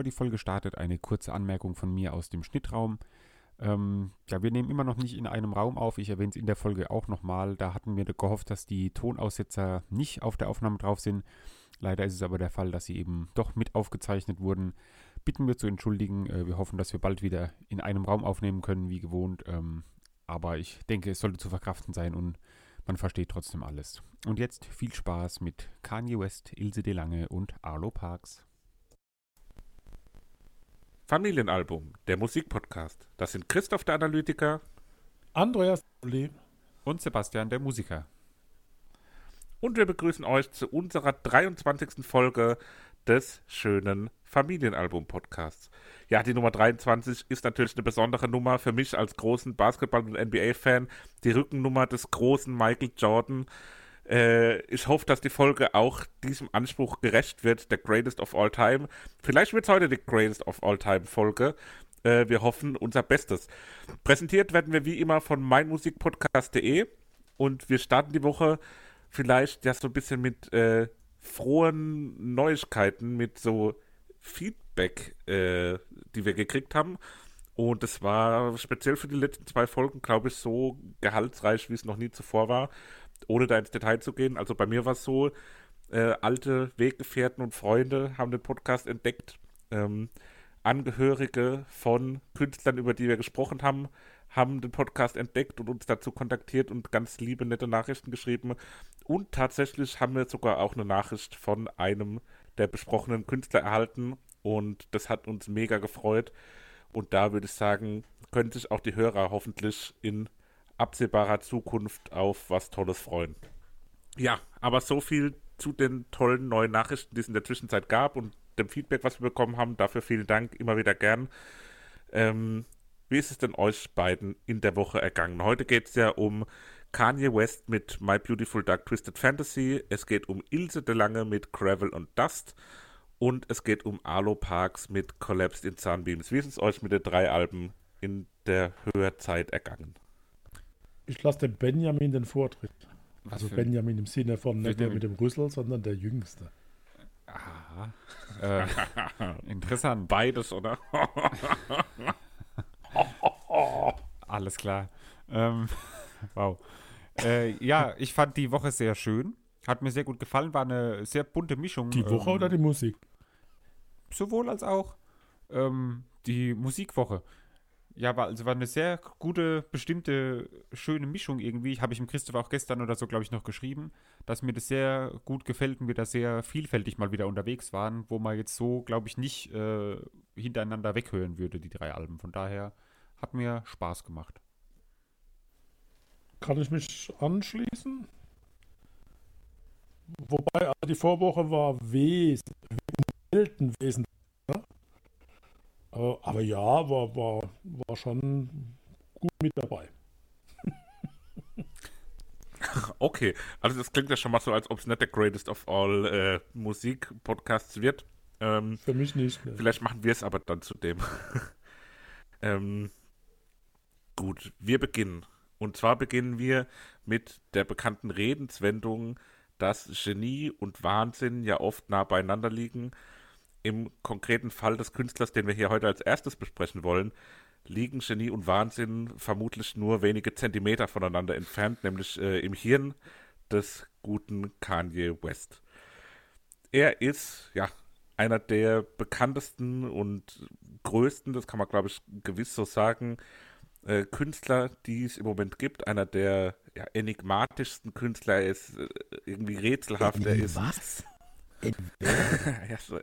Bevor die Folge startet, eine kurze Anmerkung von mir aus dem Schnittraum. Ähm, ja, wir nehmen immer noch nicht in einem Raum auf. Ich erwähne es in der Folge auch nochmal. Da hatten wir gehofft, dass die Tonaussetzer nicht auf der Aufnahme drauf sind. Leider ist es aber der Fall, dass sie eben doch mit aufgezeichnet wurden. Bitten wir zu entschuldigen. Äh, wir hoffen, dass wir bald wieder in einem Raum aufnehmen können, wie gewohnt. Ähm, aber ich denke, es sollte zu verkraften sein und man versteht trotzdem alles. Und jetzt viel Spaß mit Kanye West, Ilse de Lange und Arlo Parks. Familienalbum, der Musikpodcast. Das sind Christoph der Analytiker, Andreas und Sebastian der Musiker. Und wir begrüßen euch zu unserer 23. Folge des schönen Familienalbum-Podcasts. Ja, die Nummer 23 ist natürlich eine besondere Nummer für mich als großen Basketball- und NBA-Fan. Die Rückennummer des großen Michael Jordan. Äh, ich hoffe, dass die Folge auch diesem Anspruch gerecht wird, der Greatest of All Time. Vielleicht wird es heute die Greatest of All Time Folge. Äh, wir hoffen unser Bestes. Präsentiert werden wir wie immer von meinmusikpodcast.de und wir starten die Woche vielleicht ja so ein bisschen mit äh, frohen Neuigkeiten, mit so Feedback, äh, die wir gekriegt haben. Und es war speziell für die letzten zwei Folgen, glaube ich, so gehaltsreich, wie es noch nie zuvor war ohne da ins Detail zu gehen, also bei mir war es so, äh, alte Weggefährten und Freunde haben den Podcast entdeckt. Ähm, Angehörige von Künstlern, über die wir gesprochen haben, haben den Podcast entdeckt und uns dazu kontaktiert und ganz liebe, nette Nachrichten geschrieben. Und tatsächlich haben wir sogar auch eine Nachricht von einem der besprochenen Künstler erhalten und das hat uns mega gefreut. Und da würde ich sagen, können sich auch die Hörer hoffentlich in absehbarer Zukunft auf was Tolles freuen. Ja, aber so viel zu den tollen neuen Nachrichten, die es in der Zwischenzeit gab und dem Feedback, was wir bekommen haben. Dafür vielen Dank, immer wieder gern. Ähm, wie ist es denn euch beiden in der Woche ergangen? Heute geht es ja um Kanye West mit My Beautiful Dark Twisted Fantasy. Es geht um Ilse de Lange mit Gravel und Dust. Und es geht um Arlo Parks mit Collapsed in Sunbeams. Wie ist es euch mit den drei Alben in der Hörzeit ergangen? Ich lasse dem Benjamin den Vortritt. Was also Benjamin im Sinne von nicht der mit dem Rüssel, sondern der Jüngste. Aha. Äh, interessant. Beides, oder? Alles klar. Ähm, wow. Äh, ja, ich fand die Woche sehr schön. Hat mir sehr gut gefallen. War eine sehr bunte Mischung. Die Woche ähm, oder die Musik? Sowohl als auch ähm, die Musikwoche. Ja, war, also war eine sehr gute, bestimmte, schöne Mischung irgendwie. Habe ich dem Christoph auch gestern oder so, glaube ich, noch geschrieben, dass mir das sehr gut gefällt und wir da sehr vielfältig mal wieder unterwegs waren, wo man jetzt so, glaube ich, nicht äh, hintereinander weghören würde, die drei Alben. Von daher hat mir Spaß gemacht. Kann ich mich anschließen? Wobei, also die Vorwoche war wesentlich, selten wesentlich aber ja, war, war, war schon gut mit dabei. Okay, also das klingt ja schon mal so, als ob es nicht der Greatest of All äh, Musik-Podcasts wird. Ähm, Für mich nicht. Ne. Vielleicht machen wir es aber dann zu dem. ähm, gut, wir beginnen. Und zwar beginnen wir mit der bekannten Redenswendung, dass Genie und Wahnsinn ja oft nah beieinander liegen im konkreten Fall des Künstlers, den wir hier heute als erstes besprechen wollen, liegen Genie und Wahnsinn vermutlich nur wenige Zentimeter voneinander entfernt, nämlich äh, im Hirn des guten Kanye West. Er ist, ja, einer der bekanntesten und größten, das kann man glaube ich gewiss so sagen, äh, Künstler, die es im Moment gibt. Einer der ja, enigmatischsten Künstler. Er ist äh, irgendwie rätselhaft. Er ist, was? ja, so,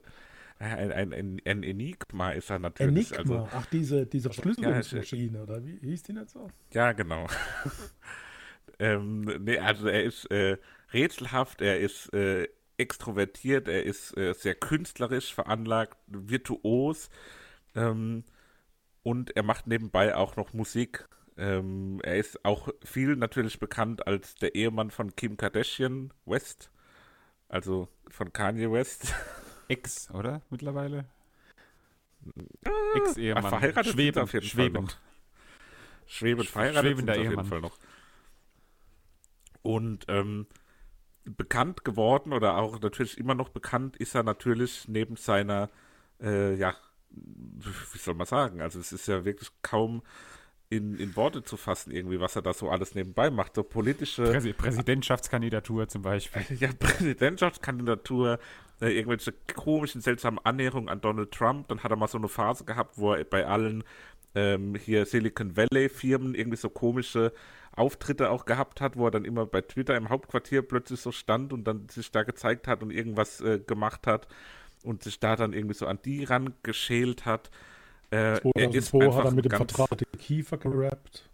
ein, ein, ein, ein Enigma ist er natürlich. Enigma, also, ach, diese, diese Verschlüsselungsmaschine, ja, oder wie hieß die nicht so? Ja, genau. ähm, nee, also er ist äh, rätselhaft, er ist äh, extrovertiert, er ist äh, sehr künstlerisch veranlagt, virtuos ähm, und er macht nebenbei auch noch Musik. Ähm, er ist auch viel natürlich bekannt als der Ehemann von Kim Kardashian West, also von Kanye West. Ex, oder? Mittlerweile? Ah, Ex-Ehemann. Verheiratet schwebend, auf jeden schwebend. Fall noch. Schwebend, verheiratet Schwebender auf jeden Fall noch. Und ähm, bekannt geworden oder auch natürlich immer noch bekannt ist er natürlich neben seiner äh, ja, wie soll man sagen? Also es ist ja wirklich kaum in, in Worte zu fassen, irgendwie, was er da so alles nebenbei macht. So politische. Präsi Präsidentschaftskandidatur zum Beispiel. Ja, Präsidentschaftskandidatur, äh, irgendwelche komischen, seltsamen Annäherungen an Donald Trump. Dann hat er mal so eine Phase gehabt, wo er bei allen ähm, hier Silicon Valley-Firmen irgendwie so komische Auftritte auch gehabt hat, wo er dann immer bei Twitter im Hauptquartier plötzlich so stand und dann sich da gezeigt hat und irgendwas äh, gemacht hat und sich da dann irgendwie so an die rangeschält hat. Äh, 2002 hat er mit dem Vertrag den Kiefer gerappt.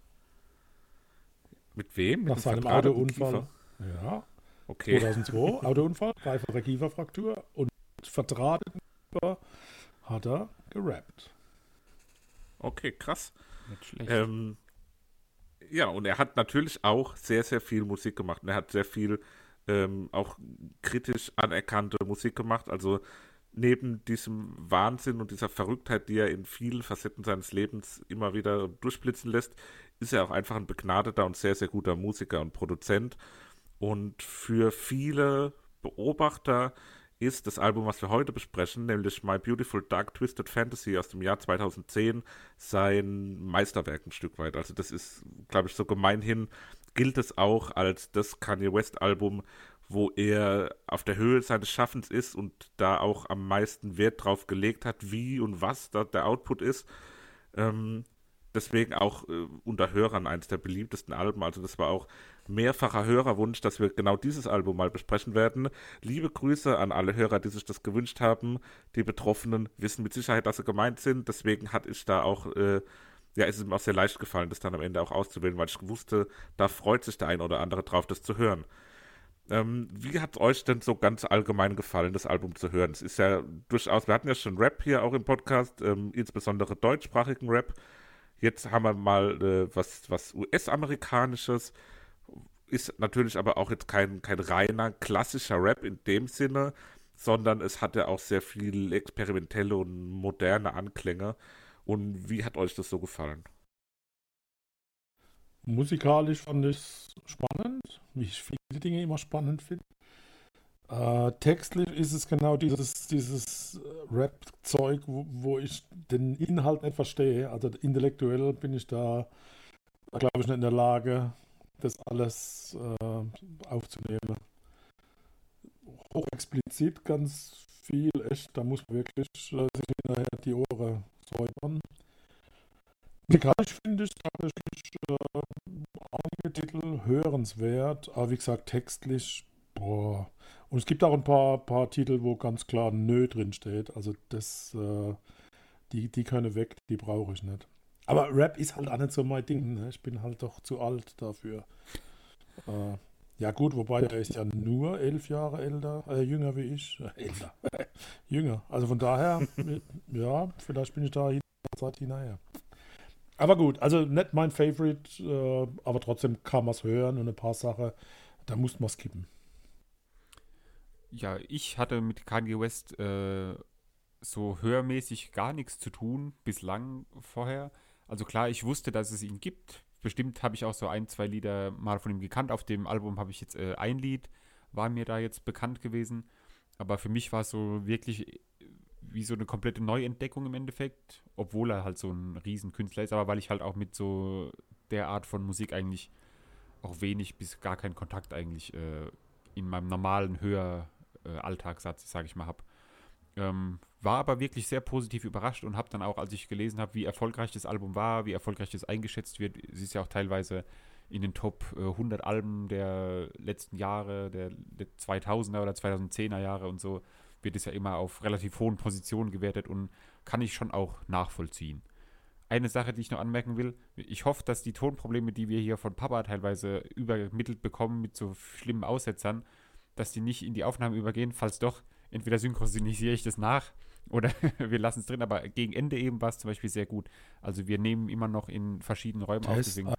Mit wem? Mit Nach seinem Autounfall. Ja. Okay. 2002, Autounfall, dreifache Kieferfraktur und verdrahteten hat er gerappt. Okay, krass. Nicht schlecht. Ähm, ja, und er hat natürlich auch sehr, sehr viel Musik gemacht. Und er hat sehr viel ähm, auch kritisch anerkannte Musik gemacht. Also neben diesem Wahnsinn und dieser Verrücktheit, die er in vielen Facetten seines Lebens immer wieder durchblitzen lässt, ist er auch einfach ein begnadeter und sehr, sehr guter Musiker und Produzent. Und für viele Beobachter ist das Album, was wir heute besprechen, nämlich My Beautiful Dark Twisted Fantasy aus dem Jahr 2010, sein Meisterwerk ein Stück weit. Also das ist, glaube ich, so gemeinhin gilt es auch als das Kanye West Album, wo er auf der Höhe seines Schaffens ist und da auch am meisten Wert drauf gelegt hat, wie und was da der Output ist. Ähm, deswegen auch äh, unter Hörern eines der beliebtesten Alben. Also das war auch mehrfacher Hörerwunsch, dass wir genau dieses Album mal besprechen werden. Liebe Grüße an alle Hörer, die sich das gewünscht haben. Die Betroffenen wissen mit Sicherheit, dass sie gemeint sind. Deswegen hat ich da auch, äh, ja, ist es mir auch sehr leicht gefallen, das dann am Ende auch auszuwählen, weil ich wusste, da freut sich der ein oder andere drauf, das zu hören. Ähm, wie hat es euch denn so ganz allgemein gefallen, das Album zu hören? Es ist ja durchaus, wir hatten ja schon Rap hier auch im Podcast, ähm, insbesondere deutschsprachigen Rap. Jetzt haben wir mal äh, was, was US-amerikanisches. Ist natürlich aber auch jetzt kein, kein reiner klassischer Rap in dem Sinne, sondern es hat ja auch sehr viel experimentelle und moderne Anklänge. Und wie hat euch das so gefallen? Musikalisch fand ich es spannend, wie ich viele Dinge immer spannend finde. Äh, textlich ist es genau dieses, dieses Rap-Zeug, wo, wo, ich den Inhalt nicht verstehe. Also intellektuell bin ich da, glaube ich, nicht in der Lage, das alles äh, aufzunehmen. Hochexplizit ganz viel, echt, da muss man wirklich äh, sich hinterher die Ohren säubern. Musikalisch finde ich tatsächlich äh, einige Titel hörenswert, aber wie gesagt, textlich, boah. Und es gibt auch ein paar, paar Titel, wo ganz klar Nö drin steht. Also das, äh, die, die können weg, die brauche ich nicht. Aber Rap ist halt auch nicht so mein Ding. Ne? Ich bin halt doch zu alt dafür. Äh, ja gut, wobei der ist ja nur elf Jahre älter, äh, jünger wie ich. Älter. jünger. Also von daher, ja, vielleicht bin ich da Zeit hinterher. Aber gut, also nicht mein Favorite, äh, aber trotzdem kann man es hören und ein paar Sachen, da muss man skippen. Ja, ich hatte mit Kanye West äh, so hörmäßig gar nichts zu tun, bislang vorher. Also klar, ich wusste, dass es ihn gibt. Bestimmt habe ich auch so ein, zwei Lieder mal von ihm gekannt. Auf dem Album habe ich jetzt äh, ein Lied, war mir da jetzt bekannt gewesen. Aber für mich war es so wirklich wie so eine komplette Neuentdeckung im Endeffekt, obwohl er halt so ein Riesenkünstler ist, aber weil ich halt auch mit so der Art von Musik eigentlich auch wenig bis gar keinen Kontakt eigentlich äh, in meinem normalen Hör-Alltagssatz, äh, sage ich mal, habe. Ähm, war aber wirklich sehr positiv überrascht und habe dann auch, als ich gelesen habe, wie erfolgreich das Album war, wie erfolgreich das eingeschätzt wird, es ist ja auch teilweise in den Top äh, 100 Alben der letzten Jahre, der 2000er oder 2010er Jahre und so, wird es ja immer auf relativ hohen Positionen gewertet und kann ich schon auch nachvollziehen. Eine Sache, die ich noch anmerken will, ich hoffe, dass die Tonprobleme, die wir hier von Papa teilweise übermittelt bekommen mit so schlimmen Aussetzern, dass die nicht in die Aufnahme übergehen. Falls doch, entweder synchronisiere ich das nach oder wir lassen es drin, aber gegen Ende eben war es zum Beispiel sehr gut. Also wir nehmen immer noch in verschiedenen Räumen auf. Deswegen,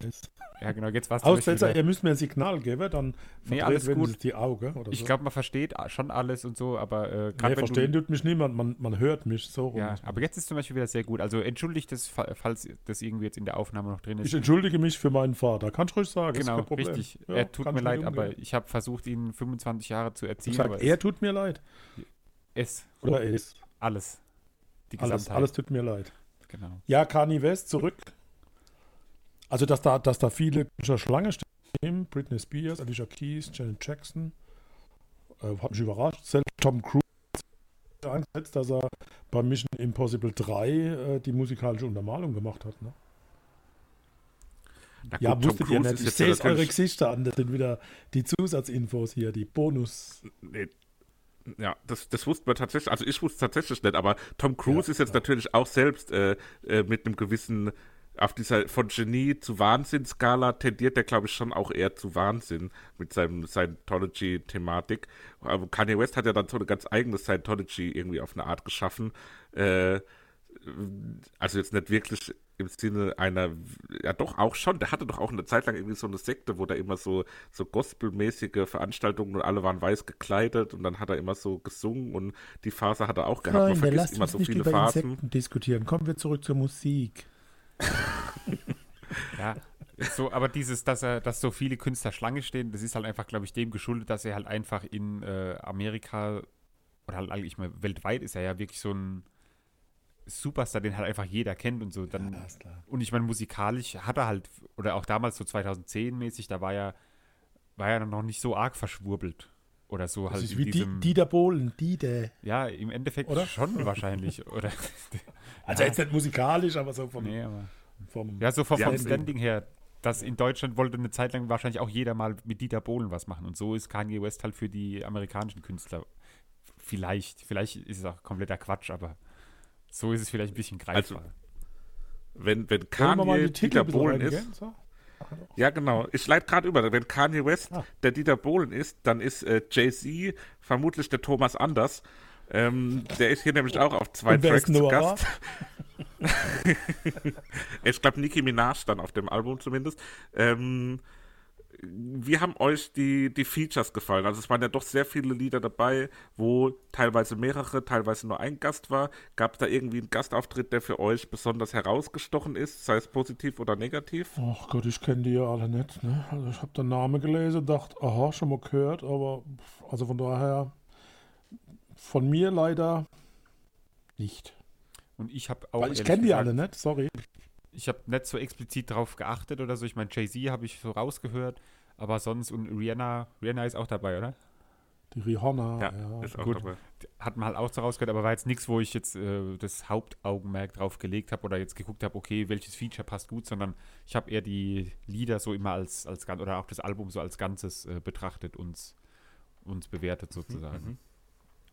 Test. Ja, genau, jetzt war es Aussetzer, ihr müsst mir ein Signal geben, dann nee, alles gut. die Augen. Oder ich so. glaube, man versteht schon alles und so, aber äh, nee, verstehen tut mich niemand, man, man hört mich so rum. Ja, aber jetzt ist zum Beispiel wieder sehr gut. Also entschuldigt das, falls das irgendwie jetzt in der Aufnahme noch drin ist. Ich entschuldige mich für meinen Vater, kannst du ruhig sagen. Genau, richtig. Ja, er tut mir leid, aber ich habe versucht, ihn 25 Jahre zu erziehen. Sag, er tut mir leid. Es. Oder es. Alles. Die alles, alles tut mir leid. Genau. Ja, Kanye West zurück. Also, dass da, dass da viele Schlange stehen, Britney Spears, Alicia Keys, Janet Jackson, äh, hat mich überrascht. Selbst Tom Cruise eingesetzt, dass er bei Mission Impossible 3 äh, die musikalische Untermalung gemacht hat. Ne? Gut, ja, wusstet ihr nicht. Ich sehe es eure Gesichter an. Das sind wieder die Zusatzinfos hier, die Bonus. Nee. Ja, das, das wusste man tatsächlich, also ich wusste es tatsächlich nicht, aber Tom Cruise ja, ist jetzt ja. natürlich auch selbst äh, äh, mit einem gewissen auf dieser von Genie zu Wahnsinn-Skala tendiert er, glaube ich, schon auch eher zu Wahnsinn mit seinem Scientology-Thematik. Aber Kanye West hat ja dann so eine ganz eigene Scientology irgendwie auf eine Art geschaffen. Äh, also jetzt nicht wirklich im Sinne einer, ja doch auch schon, der hatte doch auch eine Zeit lang irgendwie so eine Sekte, wo da immer so, so gospelmäßige Veranstaltungen und alle waren weiß gekleidet und dann hat er immer so gesungen und die Phase hat er auch gehabt. Freunde, Man vergisst immer so viele Phasen. diskutieren. Kommen wir zurück zur Musik. ja, so, aber dieses, dass er, dass so viele Künstler Schlange stehen, das ist halt einfach, glaube ich, dem geschuldet, dass er halt einfach in äh, Amerika oder halt eigentlich mal weltweit ist er ja wirklich so ein Superstar, den halt einfach jeder kennt und so. Dann, ja, und ich meine, musikalisch hat er halt, oder auch damals so 2010 mäßig, da war er, war er noch nicht so arg verschwurbelt. Oder so das halt. Ist wie diesem, Dieter Bohlen, Dieter. Ja, im Endeffekt oder? schon wahrscheinlich. Oder, also ja. jetzt nicht musikalisch, aber so vom. Nee, aber, vom ja, so vom, vom Standing her. Das in Deutschland wollte eine Zeit lang wahrscheinlich auch jeder mal mit Dieter Bohlen was machen. Und so ist Kanye West halt für die amerikanischen Künstler. Vielleicht, vielleicht ist es auch kompletter Quatsch, aber so ist es vielleicht ein bisschen greifbar. Also, wenn, wenn Kanye Dieter Bohlen ist. So? Ja, genau. Ich leite gerade über. Wenn Kanye West ah. der Dieter Bohlen ist, dann ist äh, Jay-Z vermutlich der Thomas Anders. Ähm, der ist hier nämlich auch auf zwei Tracks zu Gast. ich glaube, Nicki Minaj dann auf dem Album zumindest. Ähm, wie haben euch die, die Features gefallen? Also es waren ja doch sehr viele Lieder dabei, wo teilweise mehrere, teilweise nur ein Gast war. Gab es da irgendwie einen Gastauftritt, der für euch besonders herausgestochen ist, sei es positiv oder negativ? Ach Gott, ich kenne die ja alle nicht. Ne? Also ich habe den Namen gelesen, dachte, aha, schon mal gehört, aber also von daher von mir leider nicht. Und ich habe auch. Weil ich kenne die alle nicht, sorry ich habe nicht so explizit drauf geachtet oder so. Ich meine, Jay-Z habe ich so rausgehört, aber sonst und Rihanna, Rihanna ist auch dabei, oder? Die Rihanna, ja, ja. ist auch Gut, dabei. Hat man halt auch so rausgehört, aber war jetzt nichts, wo ich jetzt äh, das Hauptaugenmerk drauf gelegt habe oder jetzt geguckt habe, okay, welches Feature passt gut, sondern ich habe eher die Lieder so immer als, als oder auch das Album so als Ganzes äh, betrachtet und uns bewertet sozusagen. Mhm.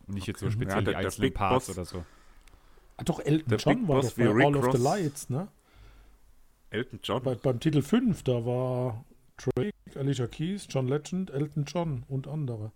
Und nicht okay. jetzt so speziell ja, der, die einzelnen Parts Boss, oder so. Ah, doch, Elton der John Big war doch bei All of the Lights, ne? Elton John. Bei, beim Titel 5, da war Drake, Alicia Keys, John Legend, Elton John und andere.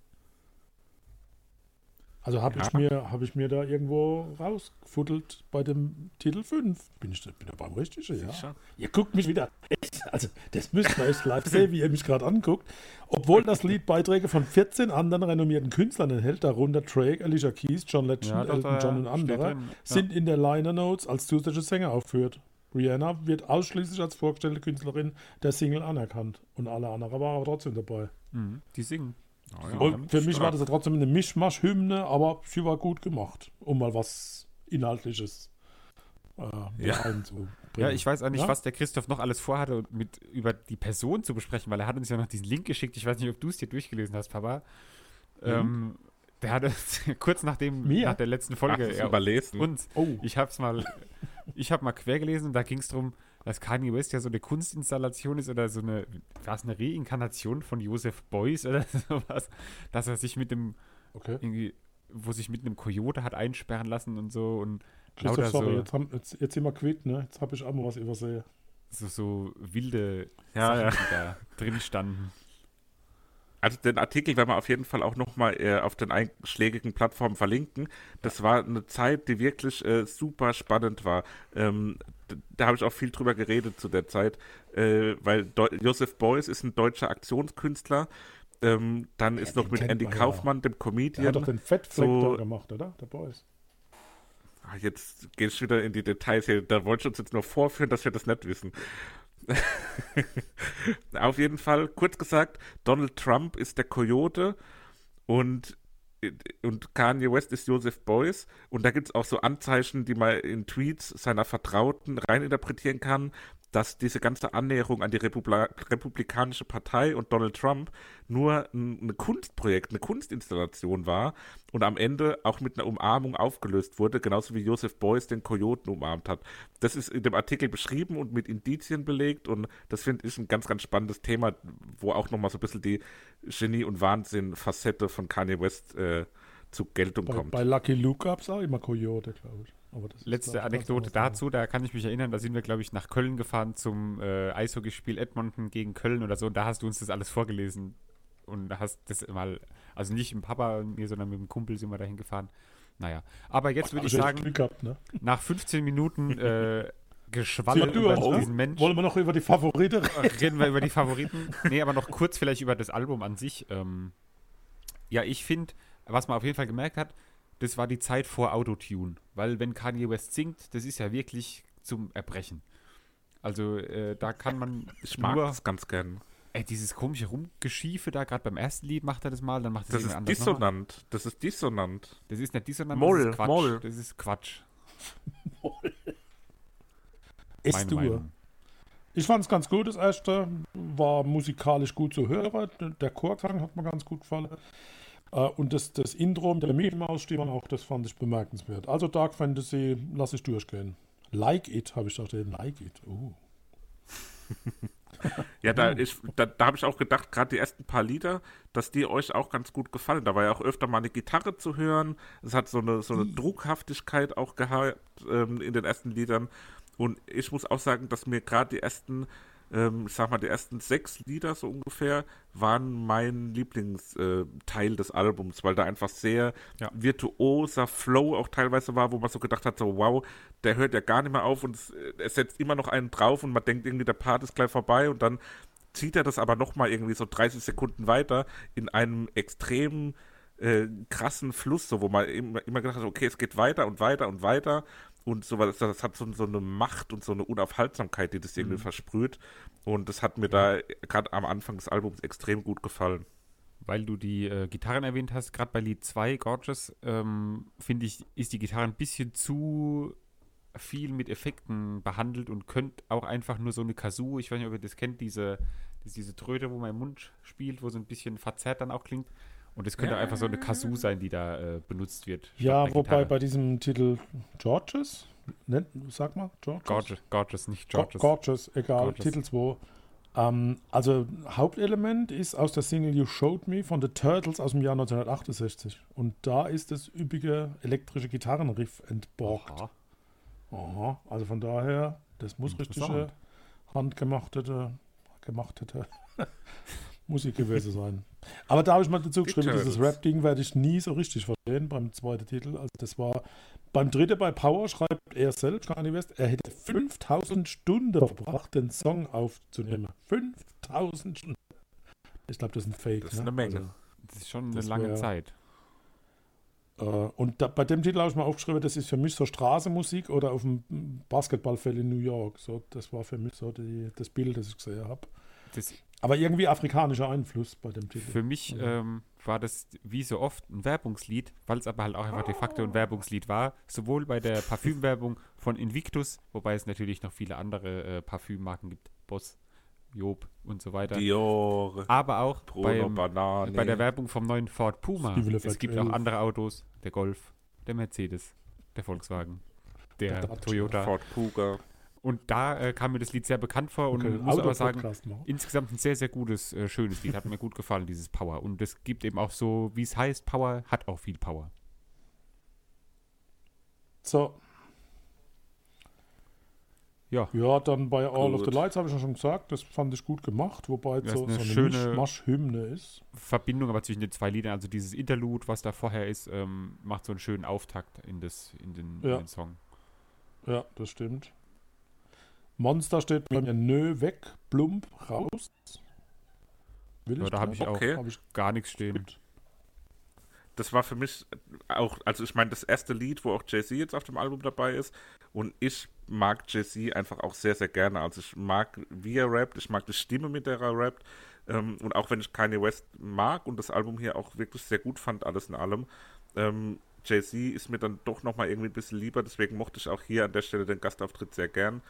Also habe ja. ich, mir, hab ich mir da irgendwo rausgefuddelt bei dem Titel 5. Bin ich bin da beim Richtigen, ja. Sicher. Ihr guckt mich wieder. Also, das müsst ihr euch live sehen, wie ihr mich gerade anguckt. Obwohl das Lied Beiträge von 14 anderen renommierten Künstlern enthält, darunter Drake, Alicia Keys, John Legend, ja, Elton John und andere, ja. sind in der Liner Notes als zusätzliche Sänger aufgeführt. Rihanna wird ausschließlich als vorgestellte Künstlerin der Single anerkannt. Und alle anderen waren aber trotzdem dabei. Mhm, die singen. Oh ja, und für mich war das ja trotzdem eine Mischmasch-Hymne, aber sie war gut gemacht, um mal was Inhaltliches äh, ja. einzubringen. Ja, ich weiß auch nicht, ja? was der Christoph noch alles vorhatte, mit über die Person zu besprechen, weil er hat uns ja noch diesen Link geschickt. Ich weiß nicht, ob du es dir durchgelesen hast, Papa. Mhm. Ähm, der hatte kurz nachdem, Mir? nach der letzten Folge, Ach, er überlesen. uns, oh. ich hab's mal ich habe mal quer gelesen und da ging es darum, dass Kanye West ja so eine Kunstinstallation ist oder so eine, was eine Reinkarnation von Joseph Beuys oder sowas, dass er sich mit dem, okay. irgendwie, wo sich mit einem Coyote hat einsperren lassen und so und Christoph, sorry, so, jetzt, haben, jetzt, jetzt sind wir quitt, ne? Jetzt habe ich auch mal was übersehen. So, so wilde ja, Sachen, ja. die da drin standen. Also den Artikel werden wir auf jeden Fall auch nochmal äh, auf den einschlägigen Plattformen verlinken. Das war eine Zeit, die wirklich äh, super spannend war. Ähm, da habe ich auch viel drüber geredet zu der Zeit, äh, weil Deu Joseph Beuys ist ein deutscher Aktionskünstler. Ähm, dann ja, ist noch mit Andy Kaufmann, ja. dem Comedian. Der hat doch den Fettfleck so, gemacht, oder? Der Beuys. Ah, jetzt geht es wieder in die Details hier. Da wollte ich uns jetzt nur vorführen, dass wir das nicht wissen. Auf jeden Fall, kurz gesagt, Donald Trump ist der Coyote und und Kanye West ist Joseph Beuys. Und da gibt es auch so Anzeichen, die man in Tweets seiner Vertrauten reininterpretieren kann, dass diese ganze Annäherung an die Republi Republikanische Partei und Donald Trump nur ein, ein, Kunstprojekt, eine Kunstinstallation war und am Ende auch mit einer Umarmung aufgelöst wurde, genauso wie Joseph Beuys den Kojoten umarmt hat. Das ist in dem Artikel beschrieben und mit Indizien belegt und das finde ich ein ganz, ganz spannendes Thema, wo auch nochmal so ein bisschen die Genie- und Wahnsinn-Facette von Kanye West äh, zu Geltung bei, kommt. Bei Lucky Luke gab es auch immer Kojote, glaube ich. Letzte Anekdote dazu, da kann ich mich erinnern, da sind wir, glaube ich, nach Köln gefahren zum äh, Eishockeyspiel Edmonton gegen Köln oder so und da hast du uns das alles vorgelesen und hast das mal, also nicht mit Papa und mir, sondern mit dem Kumpel sind wir dahin gefahren. Naja, aber jetzt würde ich sagen, gehabt, ne? nach 15 Minuten äh, Geschwaller über ne? diesen Mensch. Wollen wir noch über die Favoriten reden? Reden wir über die Favoriten. Nee, aber noch kurz vielleicht über das Album an sich. Ähm, ja, ich finde, was man auf jeden Fall gemerkt hat, das war die Zeit vor Autotune. Weil wenn Kanye West singt, das ist ja wirklich zum Erbrechen. Also äh, da kann man ich mag nur, das ganz gern. Ey, dieses komische Rumgeschiefe da, gerade beim ersten Lied macht er das mal, dann macht er das ist dissonant. Das ist dissonant. Das ist nicht dissonant, Moll, das ist Quatsch. Moll. Das ist Quatsch. Moll. Ist du. Ich fand es ganz gut, das erste. War musikalisch gut zu hören. Der Chorklang hat mir ganz gut gefallen. Uh, und das, das Intro mit der Meme-Ausstimmung auch, das fand ich bemerkenswert. Also Dark Fantasy lasse ich durchgehen. Like It, habe ich gedacht, Like It. Oh. ja, da, da, da habe ich auch gedacht, gerade die ersten paar Lieder, dass die euch auch ganz gut gefallen. Da war ja auch öfter mal eine Gitarre zu hören. Es hat so eine, so eine Druckhaftigkeit auch gehabt ähm, in den ersten Liedern. Und ich muss auch sagen, dass mir gerade die ersten ähm, ich sag mal, die ersten sechs Lieder so ungefähr waren mein Lieblingsteil äh, des Albums, weil da einfach sehr ja. virtuoser Flow auch teilweise war, wo man so gedacht hat, so wow, der hört ja gar nicht mehr auf und es, äh, es setzt immer noch einen drauf und man denkt irgendwie, der Part ist gleich vorbei und dann zieht er das aber nochmal irgendwie so 30 Sekunden weiter in einem extremen äh, krassen Fluss, so wo man immer, immer gedacht hat, okay, es geht weiter und weiter und weiter und so, das, das hat so, so, eine Macht und so eine Unaufhaltsamkeit, die das irgendwie mhm. versprüht. Und das hat mir da gerade am Anfang des Albums extrem gut gefallen. Weil du die äh, Gitarren erwähnt hast, gerade bei Lied 2, Gorgeous, ähm, finde ich, ist die Gitarre ein bisschen zu viel mit Effekten behandelt und könnte auch einfach nur so eine Kazoo, ich weiß nicht, ob ihr das kennt, diese, diese Tröte, wo man im Mund spielt, wo so ein bisschen verzerrt dann auch klingt. Und es könnte ja. einfach so eine Kazoo sein, die da äh, benutzt wird. Ja, wobei bei diesem Titel Georges, nennt, sag mal, Georges? Gorgeous, Gorgeous nicht Georges. Gorgeous, egal, Gorgeous. Titel 2. Ähm, also Hauptelement ist aus der Single You Showed Me von The Turtles aus dem Jahr 1968. Und da ist das üppige elektrische Gitarrenriff entborgt. Aha. Aha. Also von daher, das muss richtige handgemachte gemachte Musik gewesen sein. Aber da habe ich mal dazu geschrieben, dieses Rap-Ding werde ich nie so richtig verstehen beim zweiten Titel. Also das war beim dritten bei Power schreibt er selbst, Kanye West, er hätte 5000 Stunden verbracht, den Song aufzunehmen. 5000 Stunden. Ich glaube, das ist ein Fake. Das ist ne? eine Menge. Also, das ist schon eine lange wär, Zeit. Äh, und da, bei dem Titel habe ich mal aufgeschrieben, das ist für mich so Straßenmusik oder auf dem Basketballfeld in New York. So, das war für mich so die, das Bild, das ich gesehen habe. Das aber irgendwie afrikanischer Einfluss bei dem Titel. Für mich ähm, war das wie so oft ein Werbungslied, weil es aber halt auch einfach de facto ein Werbungslied war. Sowohl bei der Parfümwerbung von Invictus, wobei es natürlich noch viele andere äh, Parfümmarken gibt. Boss, Job und so weiter. Dior. Aber auch beim, bei der Werbung vom neuen Ford Puma. Es gibt auch andere Autos. Der Golf, der Mercedes, der Volkswagen, der, der Toyota. Ford Puga. Und da äh, kam mir das Lied sehr bekannt vor und muss aber sagen, insgesamt ein sehr, sehr gutes, äh, schönes Lied. Hat mir gut gefallen, dieses Power. Und es gibt eben auch so, wie es heißt, Power hat auch viel Power. So. Ja. Ja, dann bei All gut. of the Lights habe ich ja schon gesagt, das fand ich gut gemacht, wobei es so, so, eine schöne Masch-Hymne ist. Verbindung aber zwischen den zwei Liedern, also dieses Interlude, was da vorher ist, ähm, macht so einen schönen Auftakt in, das, in, den, ja. in den Song. Ja, das stimmt. Monster steht bei mir nö, weg, plump, raus. Will ja, da habe ich auch okay. hab ich gar nichts stehen. Das war für mich auch, also ich meine, das erste Lied, wo auch Jay-Z jetzt auf dem Album dabei ist. Und ich mag Jay-Z einfach auch sehr, sehr gerne. Also ich mag, wie er rappt, ich mag die Stimme, mit der er rappt. Ähm, und auch wenn ich Kanye West mag und das Album hier auch wirklich sehr gut fand, alles in allem, ähm, Jay-Z ist mir dann doch nochmal irgendwie ein bisschen lieber, deswegen mochte ich auch hier an der Stelle den Gastauftritt sehr gern.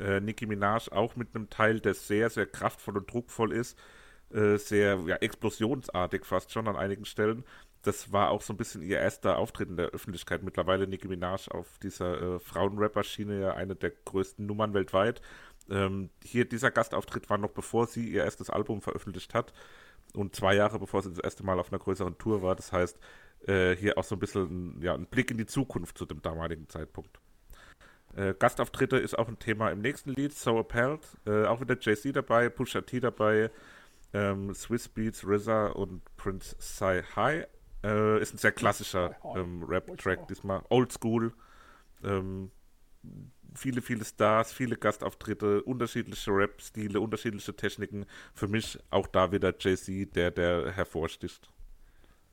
Äh, Nicki Minaj auch mit einem Teil, der sehr, sehr kraftvoll und druckvoll ist, äh, sehr ja, explosionsartig fast schon an einigen Stellen. Das war auch so ein bisschen ihr erster Auftritt in der Öffentlichkeit. Mittlerweile Nicki Minaj auf dieser äh, Frauenrapper-Schiene ja eine der größten Nummern weltweit. Ähm, hier dieser Gastauftritt war noch bevor sie ihr erstes Album veröffentlicht hat und zwei Jahre bevor sie das erste Mal auf einer größeren Tour war. Das heißt, äh, hier auch so ein bisschen ja, ein Blick in die Zukunft zu dem damaligen Zeitpunkt. Äh, Gastauftritte ist auch ein Thema im nächsten Lied, So Appelled. Äh, auch wieder Jay-Z dabei, Pusha T dabei, ähm, Swiss Beats, RZA und Prince Sai High. Äh, ist ein sehr klassischer ähm, Rap-Track diesmal. Old School. Ähm, viele, viele Stars, viele Gastauftritte, unterschiedliche Rap-Stile, unterschiedliche Techniken. Für mich auch da wieder Jay-Z, der, der hervorsticht.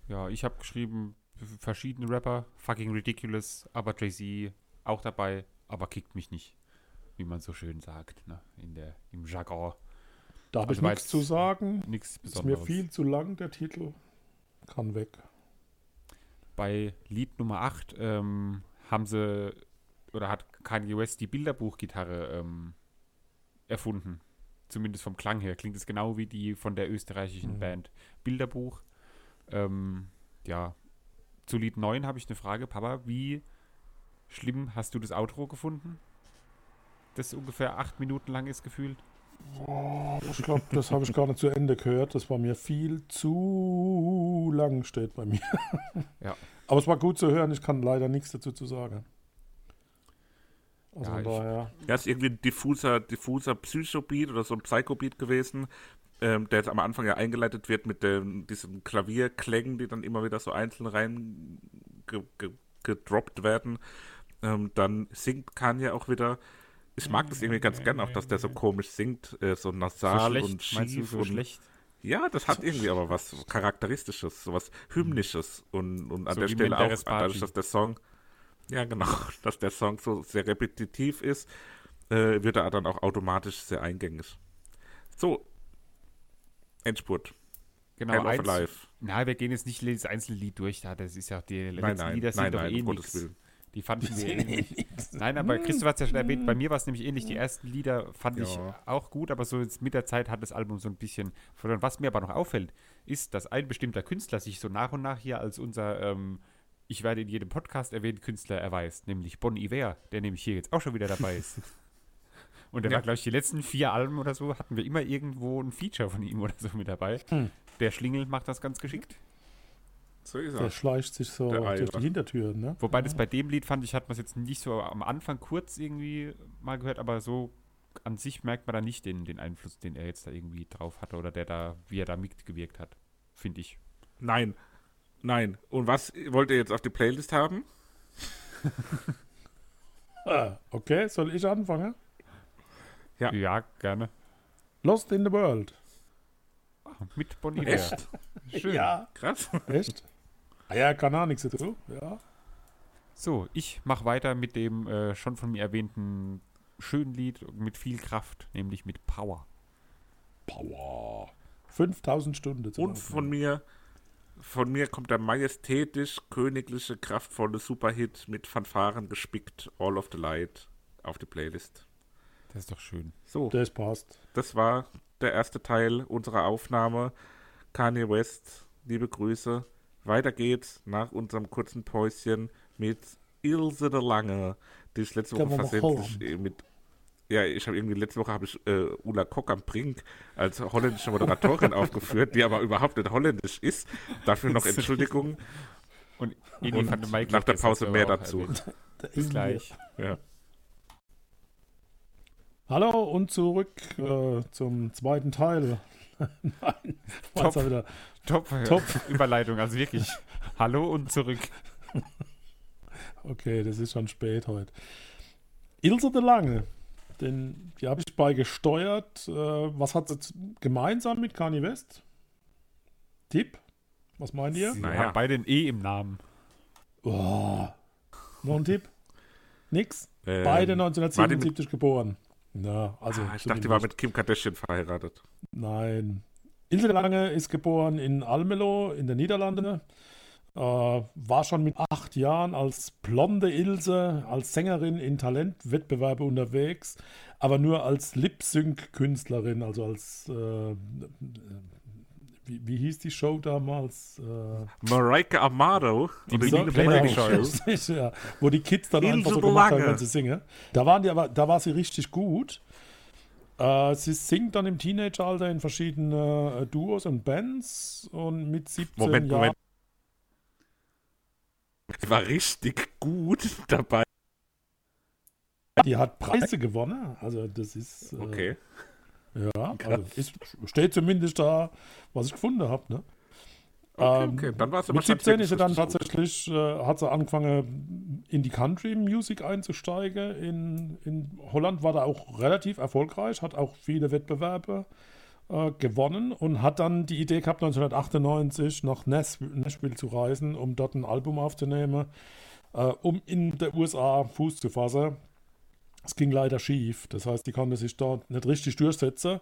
Ja, ich habe geschrieben, verschiedene Rapper, fucking ridiculous, aber Jay-Z auch dabei, aber kickt mich nicht, wie man so schön sagt, ne, in der, im Jargon. Da habe Also ich nichts zu sagen. Nichts Ist mir Besonderes. viel zu lang, der Titel. Kann weg. Bei Lied Nummer 8 ähm, haben sie, oder hat Kanye West die Bilderbuchgitarre ähm, erfunden. Zumindest vom Klang her. Klingt es genau wie die von der österreichischen Mhm. Band Bilderbuch. Ähm, ja, zu Lied 9 habe ich eine Frage. Papa, wie schlimm hast du das Outro gefunden? Das ungefähr acht Minuten lang ist gefühlt. Oh, ich glaube, das habe ich gar nicht zu Ende gehört. Das war mir viel zu lang, steht bei mir. Ja. Aber es war gut zu hören. Ich kann leider nichts dazu zu sagen. Also Ja, von ich- daher. Ja, ist irgendwie ein diffuser, diffuser Psychobeat oder so ein Psychobeat gewesen, ähm, der jetzt am Anfang ja eingeleitet wird mit den, diesen Klavierklängen, die dann immer wieder so einzeln rein ge, ge, gedroppt werden. Ähm, dann singt Kanye auch wieder. Ich mag das irgendwie ganz gern auch, dass der so komisch singt, äh, so nasal so und schief. so und, schlecht? Ja, das hat irgendwie aber was Charakteristisches, so was Hymnisches. Und, und an So der Stelle auch, dadurch, dass der Song, ja genau, dass der Song so sehr repetitiv ist, äh, wird er dann auch automatisch sehr eingängig. So, Endspurt. Genau, of eins, Alive. Na, wir gehen jetzt nicht jedes einzelne Lied durch, da das ist ja die letzten Nein, nein, Lieder sind nein, doch nein, eh. Willen. Die fanden wir ähnlich. Nein, aber Christoph hat es ja schon erwähnt, bei mir war es nämlich ähnlich. Die ersten Lieder fand ich Ja. auch gut, aber so mit der Zeit hat das Album so ein bisschen verloren. Was mir aber noch auffällt, ist, dass ein bestimmter Künstler sich so nach und nach hier als unser, ähm, ich werde in jedem Podcast erwähnt, Künstler erweist, nämlich Bon Iver, der nämlich hier jetzt auch schon wieder dabei ist. Und der Ja. war, glaube ich, die letzten vier Alben oder so, hatten wir immer irgendwo ein Feature von ihm oder so mit dabei. Hm. Der Schlingel macht das ganz geschickt. So ist Der er. schleicht sich so Der durch die Hintertür, ne? Wobei das bei dem Lied fand ich, hat man es jetzt nicht so am Anfang kurz irgendwie mal gehört, aber so an sich merkt man da nicht den, den Einfluss, den er jetzt da irgendwie drauf hatte oder der da, wie er da mitgewirkt hat, finde ich. Nein, nein. Und was wollt ihr jetzt auf die Playlist haben? Ah, okay, soll ich anfangen? Ja. Ja, gerne. Lost in the World. Mit Bonnie Echt? Schön. Ja. Krass. Echt? Ah ja, kann auch nichts dazu. Ja. So, ich mache weiter mit dem äh, schon von mir erwähnten schönen Lied mit viel Kraft, nämlich mit Power. Power. 5000 Stunden. Und Aufnehmen. von mir, von mir kommt der majestätisch königliche, kraftvolle Superhit mit Fanfaren gespickt, All of the Light, auf die Playlist. Das ist doch schön. So, Das passt. das war der erste Teil unserer Aufnahme. Kanye West, liebe Grüße. Weiter geht's nach unserem kurzen Päuschen mit Ilse de Lange, die ich letzte Woche versehentlich äh, mit ja, ich habe irgendwie letzte Woche habe ich äh, Ulla Kock am Brink als holländische Moderatorin aufgeführt, die aber überhaupt nicht holländisch ist. Dafür noch Entschuldigung. Und, Und Maiklok, nach der Pause mehr dazu. Bis gleich. Ja. Hallo und zurück äh, zum zweiten Teil. Nein, Top. Wieder. Top, äh, Top. Überleitung, also wirklich. Hallo und zurück. Okay, das ist schon spät heute. Ilse de Lange, den, die habe ich beigesteuert. Äh, was hat sie gemeinsam mit Kanye West? Tipp? Was meint ihr? Sie Naja. beide ein E im Namen. Oh. Noch ein Tipp? Nix? Ähm, Beide war die 1977 geboren. Na, also ah, ich dachte, die war mit Kim Kardashian verheiratet. Nein. Ilse Lange ist geboren in Almelo in den Niederlanden. Äh, war schon mit acht Jahren als blonde Ilse, als Sängerin in Talentwettbewerbe unterwegs, aber nur als Lip-Sync-Künstlerin, also als äh, wie, wie, hieß die Show damals? Äh, Mareike Amado. Die Playback-Show. ja, wo die Kids dann einfach so gemacht haben, wenn sie singen. Da, waren die aber, da war sie richtig gut. Äh, sie singt dann im Teenageralter in verschiedene äh, Duos und Bands und mit 17 Moment, Jahren. Moment. Sie war richtig gut dabei. Die hat Preise gewonnen. Also das ist. Äh, okay. Ja, also ist, steht zumindest da, was ich gefunden habe. Ne? Okay, ähm, okay. Dann war Mit 17 ist sie dann tatsächlich, äh, hat sie angefangen, in die Country Music einzusteigen. In, in Holland war da auch relativ erfolgreich, hat auch viele Wettbewerbe äh, gewonnen und hat dann die Idee gehabt, 1998 nach Nashville zu reisen, um dort ein Album aufzunehmen, äh, um in der USA Fuß zu fassen. Es ging leider schief, das heißt, die konnte sich dort nicht richtig durchsetzen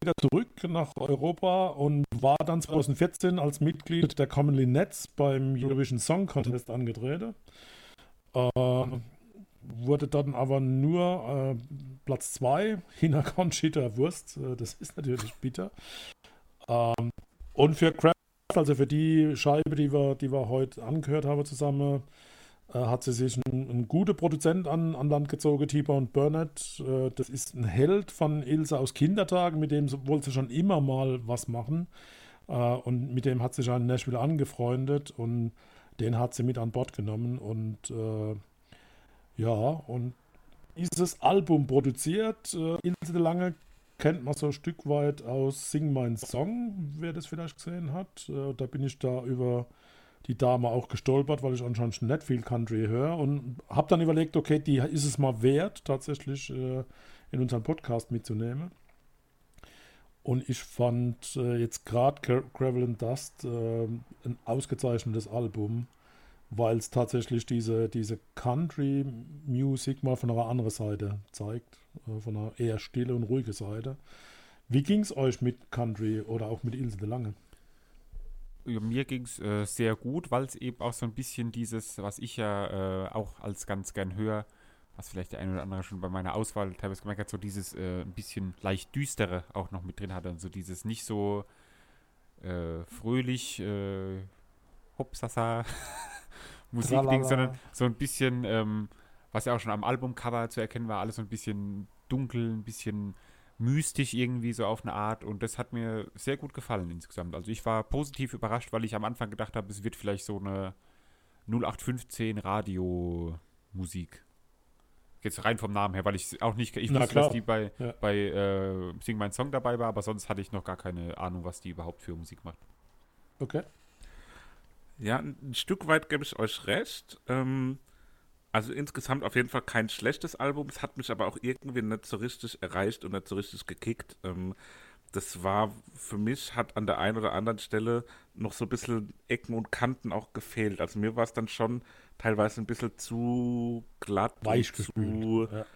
wieder zurück nach Europa und war dann 2014 als Mitglied der Commonly Nets beim Eurovision Song Contest angetreten. Äh, wurde dann aber nur äh, Platz 2 hinter Conchita Wurst. Äh, das ist natürlich bitter. Ähm, und für Craft, also für die Scheibe, die wir, die wir heute angehört haben zusammen, hat sie sich einen, guten Produzent an, an Land gezogen, T-Bone Burnett. Äh, das ist ein Held von Ilse aus Kindertagen, mit dem wollte sie schon immer mal was machen. Äh, und mit dem hat sich an Nashville angefreundet und den hat sie mit an Bord genommen. Und äh, ja, und dieses Album produziert. Äh, Ilse de Lange kennt man so ein Stück weit aus Sing Mein Song, wer das vielleicht gesehen hat. Äh, da bin ich da über die Dame auch gestolpert, weil ich anscheinend nicht viel Country höre und habe dann überlegt, okay, die ist es mal wert, tatsächlich äh, in unseren Podcast mitzunehmen. Und ich fand äh, jetzt gerade Gravel and Dust äh, ein ausgezeichnetes Album, weil es tatsächlich diese, diese Country-Music mal von einer anderen Seite zeigt, äh, von einer eher stille und ruhige Seite. Wie ging es euch mit Country oder auch mit Ilse de Lange? Ja, mir ging es äh, sehr gut, weil es eben auch so ein bisschen dieses, was ich ja äh, auch als ganz gern höre, was vielleicht der eine oder andere schon bei meiner Auswahl teilweise gemerkt hat, so dieses äh, ein bisschen leicht düstere auch noch mit drin hatte und so dieses nicht so äh, fröhlich äh, Hopsasa Musikding, sondern so ein bisschen, ähm, was ja auch schon am Albumcover zu erkennen war, alles so ein bisschen dunkel, ein bisschen mystisch irgendwie so auf eine Art und das hat mir sehr gut gefallen insgesamt. Also ich war positiv überrascht, weil ich am Anfang gedacht habe, es wird vielleicht so eine 0815 Radio-Musik. Jetzt rein vom Namen her, weil ich auch nicht, ich Na, wusste, klar. dass die bei, ja. bei äh, Sing My Song dabei war, aber sonst hatte ich noch gar keine Ahnung, was die überhaupt für Musik macht. Okay. Ja, ein Stück weit gebe ich euch recht. Ähm, also insgesamt auf jeden Fall kein schlechtes Album. Es hat mich aber auch irgendwie nicht so richtig erreicht und nicht so richtig gekickt. Ähm, das war für mich, hat an der einen oder anderen Stelle noch so ein bisschen Ecken und Kanten auch gefehlt. Also mir war es dann schon teilweise ein bisschen zu glatt. Weich zu, ja.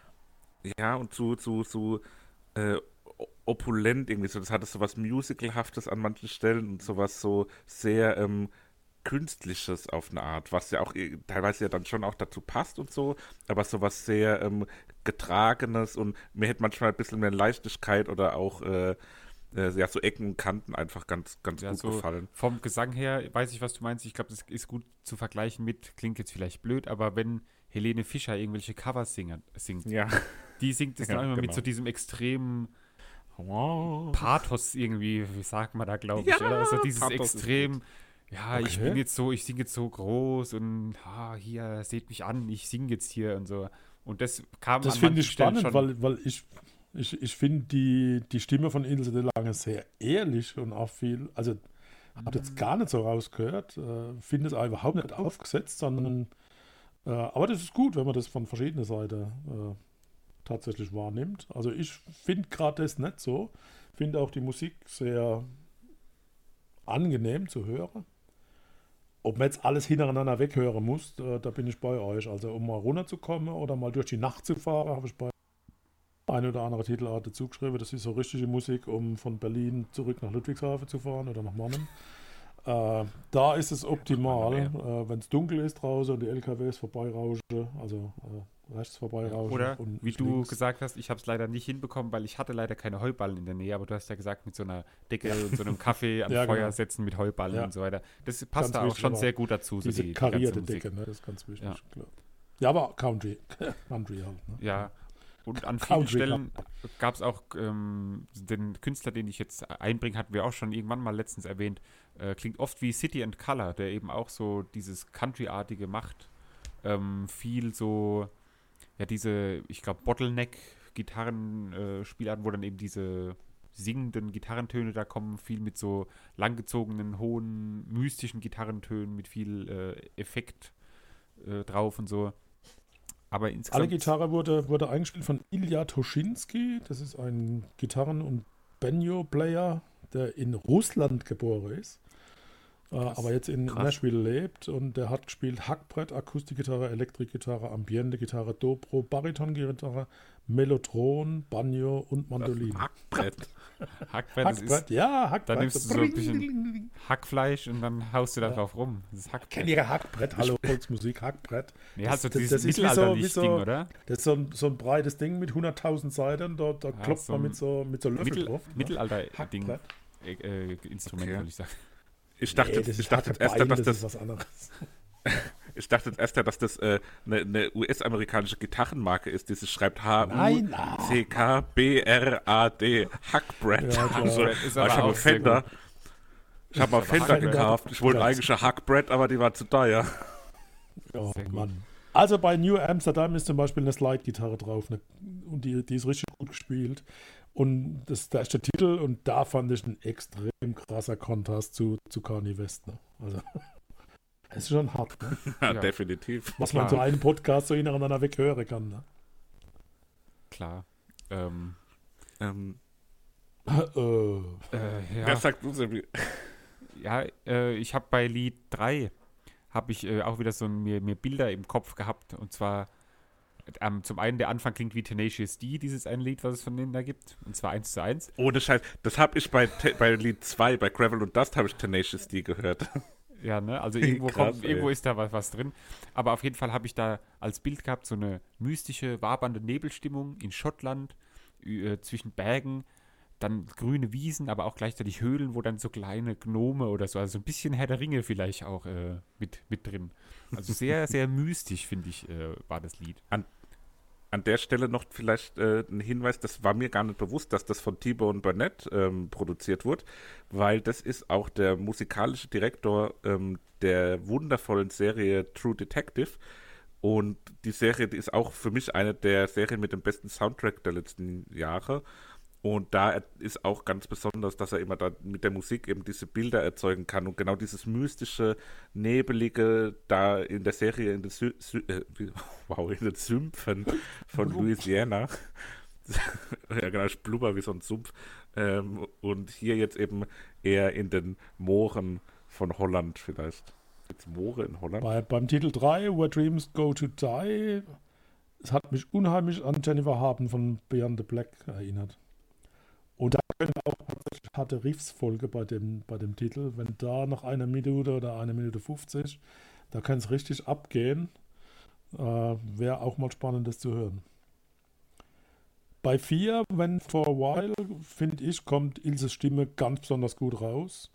ja. und zu, zu, zu äh, opulent irgendwie so. Das hatte so was Musicalhaftes an manchen Stellen und sowas so sehr ähm, Künstliches auf eine Art, was ja auch teilweise ja dann schon auch dazu passt und so, aber so was sehr ähm, Getragenes und mir hätte manchmal ein bisschen mehr Leichtigkeit oder auch äh, äh, ja, so Ecken und Kanten einfach ganz, ganz ja, gut so gefallen. Vom Gesang her weiß ich, was du meinst. Ich glaube, das ist gut zu vergleichen mit, klingt jetzt vielleicht blöd, aber wenn Helene Fischer irgendwelche Covers singt, singt ja. die singt es ja, dann immer genau. mit so diesem extremen Pathos irgendwie, wie sagt man da, glaube ich, ja, oder? Also dieses Pathos extrem ja, okay. ich bin jetzt so, ich singe jetzt so groß und ah, hier, seht mich an, ich singe jetzt hier und so. Und das kam Das finde ich spannend, schon. weil, weil ich, ich, ich finde die, die Stimme von Ilse de Lange sehr ehrlich und auch viel, also habe jetzt gar nicht so rausgehört, äh, finde es auch überhaupt nicht aufgesetzt, sondern äh, aber das ist gut, wenn man das von verschiedenen Seiten äh, tatsächlich wahrnimmt. Also ich finde gerade das nicht so, finde auch die Musik sehr angenehm zu hören. Ob man jetzt alles hintereinander weghören muss, äh, da bin ich bei euch. Also um mal runterzukommen oder mal durch die Nacht zu fahren, habe ich bei eine oder andere Titelart dazugeschrieben. Das ist so richtige Musik, um von Berlin zurück nach Ludwigshafen zu fahren oder nach Mannheim. Äh, da ist es optimal, äh, wenn es dunkel ist draußen und die LKWs vorbeirauschen, also äh, rechts vorbeirauschen. Oder wie du links. gesagt hast, ich habe es leider nicht hinbekommen, weil ich hatte leider keine Heuballen in der Nähe, aber du hast ja gesagt, mit so einer Decke und so einem Kaffee am ja, Feuer genau. setzen mit Heuballen ja. und so weiter. Das passt ganz da auch schon sehr gut dazu. Diese so die, karierte die Decke, ne? das ist ganz wichtig. Ja, klar. ja aber Country, Country halt. Ne? Ja, und an vielen Stellen gab es auch ähm, den Künstler, den ich jetzt einbringe, hatten wir auch schon irgendwann mal letztens erwähnt, äh, klingt oft wie City and Color, der eben auch so dieses Country-artige macht. Ähm, viel so, ja, diese, ich glaube, Bottleneck-Gitarren-Spielarten, äh, wo dann eben diese singenden Gitarrentöne da kommen, viel mit so langgezogenen, hohen, mystischen Gitarrentönen, mit viel äh, Effekt äh, drauf und so. Aber insgesamt. Alle Gitarre wurde, wurde eingespielt von Ilya Toschinski. Das ist ein Gitarren- und Banjo-Player, der in Russland geboren ist. Äh, aber jetzt in Krass. Nashville lebt und der hat gespielt Hackbrett, Akustikgitarre, Elektrikgitarre, Ambiente-Gitarre, Dobro, Bariton-Gitarre, Mellotron, Banjo und Mandolin. Hackbrett. Hackbrett, Hackbrett ja, Hackbrett. Dann nimmst du so ein bisschen Hackfleisch und dann haust du da ja. drauf rum. Das ist Hackbrett. Kennt ihr Hackbrett? Hallo, Volksmusik, Hackbrett. Nee, hast du das, das ist wie so, wie so, Ding, oder? Das ist so ein, so ein breites Ding mit 100.000 Seiten, da, da ja, klopft so man mit so, mit so Löffel Mittel, drauf. Mittelalter-Ding. Äh, äh, Instrument, okay. würde ich sagen. Ich dachte, nee, ich dachte erst, dass das, das was anderes. ich dachte erst, dass das äh, eine, eine US-amerikanische Gitarrenmarke ist, die sich schreibt H-U-C-K-B-R-A-D. Hackbrett. Ja, also, ich habe Fender. Ich habe mal Fender gekauft. Ich wollte eigentlich eine Hackbrett, aber die war zu teuer. Oh, Mann. Also bei New Amsterdam ist zum Beispiel eine Slide-Gitarre drauf ne? und die, die ist richtig gut gespielt. Und das, da ist der Titel und da fand ich ein extrem krasser Kontrast zu, zu Kanye West. Ne? Also, das ist schon hart. Ne? Ja, ja, definitiv. Was Klar. man so einen Podcast so hintereinander weghören kann. Ne? Klar. Ähm, ähm, äh, äh, ja. Das sagt du, Sebi. Ja, äh, ich habe bei Lied 3 habe ich äh, auch wieder so mir, mir Bilder im Kopf gehabt und zwar ähm, zum einen der Anfang klingt wie Tenacious D, dieses eine Lied, was es von denen da gibt. Und zwar eins zu eins. Ohne Scheiß. Das habe ich bei, bei Lied 2, bei Gravel und Dust, habe ich Tenacious D gehört. Ja, ne? Also irgendwo, Krass, kommt, irgendwo ist da was, was drin. Aber auf jeden Fall habe ich da als Bild gehabt so eine mystische, wabernde Nebelstimmung in Schottland äh, zwischen Bergen dann grüne Wiesen, aber auch gleichzeitig Höhlen, wo dann so kleine Gnome oder so, also ein bisschen Herr der Ringe vielleicht auch äh, mit, mit drin. Also sehr, sehr mystisch, finde ich, äh, war das Lied. An, an der Stelle noch vielleicht äh, ein Hinweis, das war mir gar nicht bewusst, dass das von T-Bone Burnett ähm, produziert wird, weil das ist auch der musikalische Direktor ähm, der wundervollen Serie True Detective. Und die Serie die ist auch für mich eine der Serien mit dem besten Soundtrack der letzten Jahre. Und da ist auch ganz besonders, dass er immer da mit der Musik eben diese Bilder erzeugen kann und genau dieses mystische, nebelige da in der Serie in den, Sü Sü äh, wow, in den Sümpfen von Louisiana. ja, genau, blubber wie so ein Sumpf. Ähm, und hier jetzt eben eher in den Mooren von Holland vielleicht. Jetzt Moore in Holland? Bei, beim Titel 3, Where Dreams Go to Die, es hat mich unheimlich an Jennifer Haben von Beyond the Black erinnert. Und da können auch tatsächlich harte Riffs-Folge bei dem, bei dem Titel. Wenn da nach einer Minute oder einer Minute 50, da kann es richtig abgehen. Äh, Wäre auch mal spannend, das zu hören. Bei 4, wenn for a while, finde ich, kommt Ilses Stimme ganz besonders gut raus.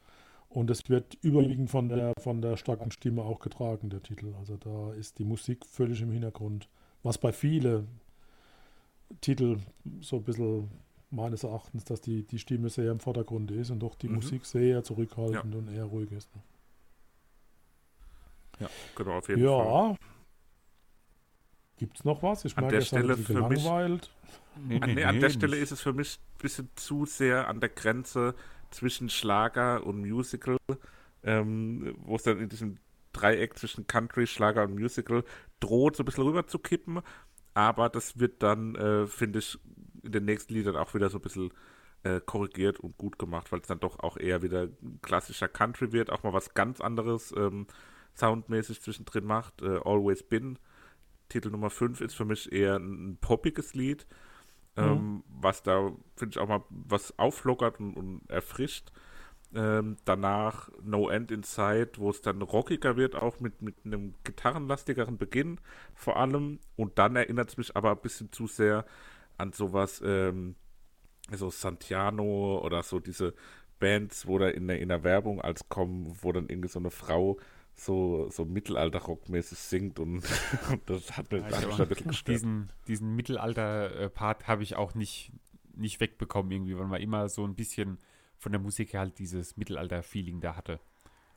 Und es wird überwiegend von der, von der starken Stimme auch getragen, der Titel. Also da ist die Musik völlig im Hintergrund. Was bei vielen Titeln so ein bisschen meines Erachtens, dass die, die Stimme sehr im Vordergrund ist und doch die mhm. Musik sehr zurückhaltend ja. und eher ruhig ist. Ne? Ja, genau, auf jeden ja. Fall. Gibt es noch was? Ich an merke, der Stelle für mich, nee, nee, nee, an der Stelle ist es für mich ein bisschen zu sehr an der Grenze zwischen Schlager und Musical, ähm, wo es dann in diesem Dreieck zwischen Country, Schlager und Musical droht, so ein bisschen rüber zu kippen. Aber das wird dann, äh, finde ich, in den nächsten Liedern auch wieder so ein bisschen äh, korrigiert und gut gemacht, weil es dann doch auch eher wieder klassischer Country wird, auch mal was ganz anderes ähm, soundmäßig zwischendrin macht. Äh, Always Been, Titel Nummer 5, ist für mich eher ein, poppiges Lied. mhm. ähm, was da, finde ich, auch mal was auflockert und, und erfrischt. Ähm, danach No End in Sight, wo es dann rockiger wird, auch mit, mit einem gitarrenlastigeren Beginn vor allem. Und dann erinnert es mich aber ein bisschen zu sehr an sowas, ähm, so Santiano oder so diese Bands, wo da in der, in der Werbung als kommen, wo dann irgendwie so eine Frau so, so Mittelalter-Rockmäßig singt und, das hat mir also ein bisschen gestört. Diesen, diesen Mittelalter-Part habe ich auch nicht, nicht wegbekommen irgendwie, weil man immer so ein bisschen von der Musik her halt dieses Mittelalter-Feeling da hatte.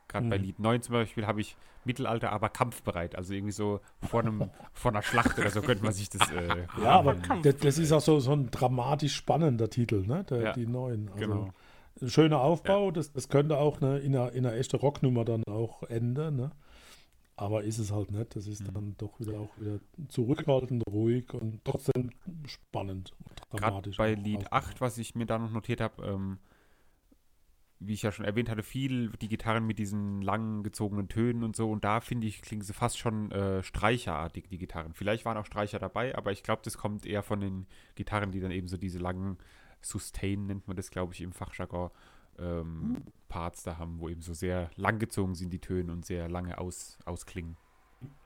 Gerade mhm. bei Lied 9 zum Beispiel habe ich Mittelalter, aber kampfbereit. Also irgendwie so vor, einem, vor einer Schlacht oder so könnte man sich das. Äh, ja, aber das, das, ist auch so, so ein dramatisch spannender Titel, ne? Der, ja, die neuen. Also, genau. Ein schöner Aufbau, ja. das, das könnte auch eine, in, einer, in einer echten Rocknummer dann auch enden, ne? Aber ist es halt nicht. Das ist mhm. dann doch wieder auch wieder zurückhaltend, ruhig und trotzdem spannend und dramatisch. Gerade bei Lied 8, was ich mir da noch notiert habe, ähm, wie ich ja schon erwähnt hatte, viel die Gitarren mit diesen langen gezogenen Tönen und so. Und da finde ich, klingen sie fast schon äh, streicherartig, die Gitarren. Vielleicht waren auch Streicher dabei, aber ich glaube, das kommt eher von den Gitarren, die dann eben so diese langen Sustain, nennt man das, glaube ich, im Fachjargon, ähm, mhm. Parts da haben, wo eben so sehr langgezogen sind die Töne und sehr lange aus, ausklingen.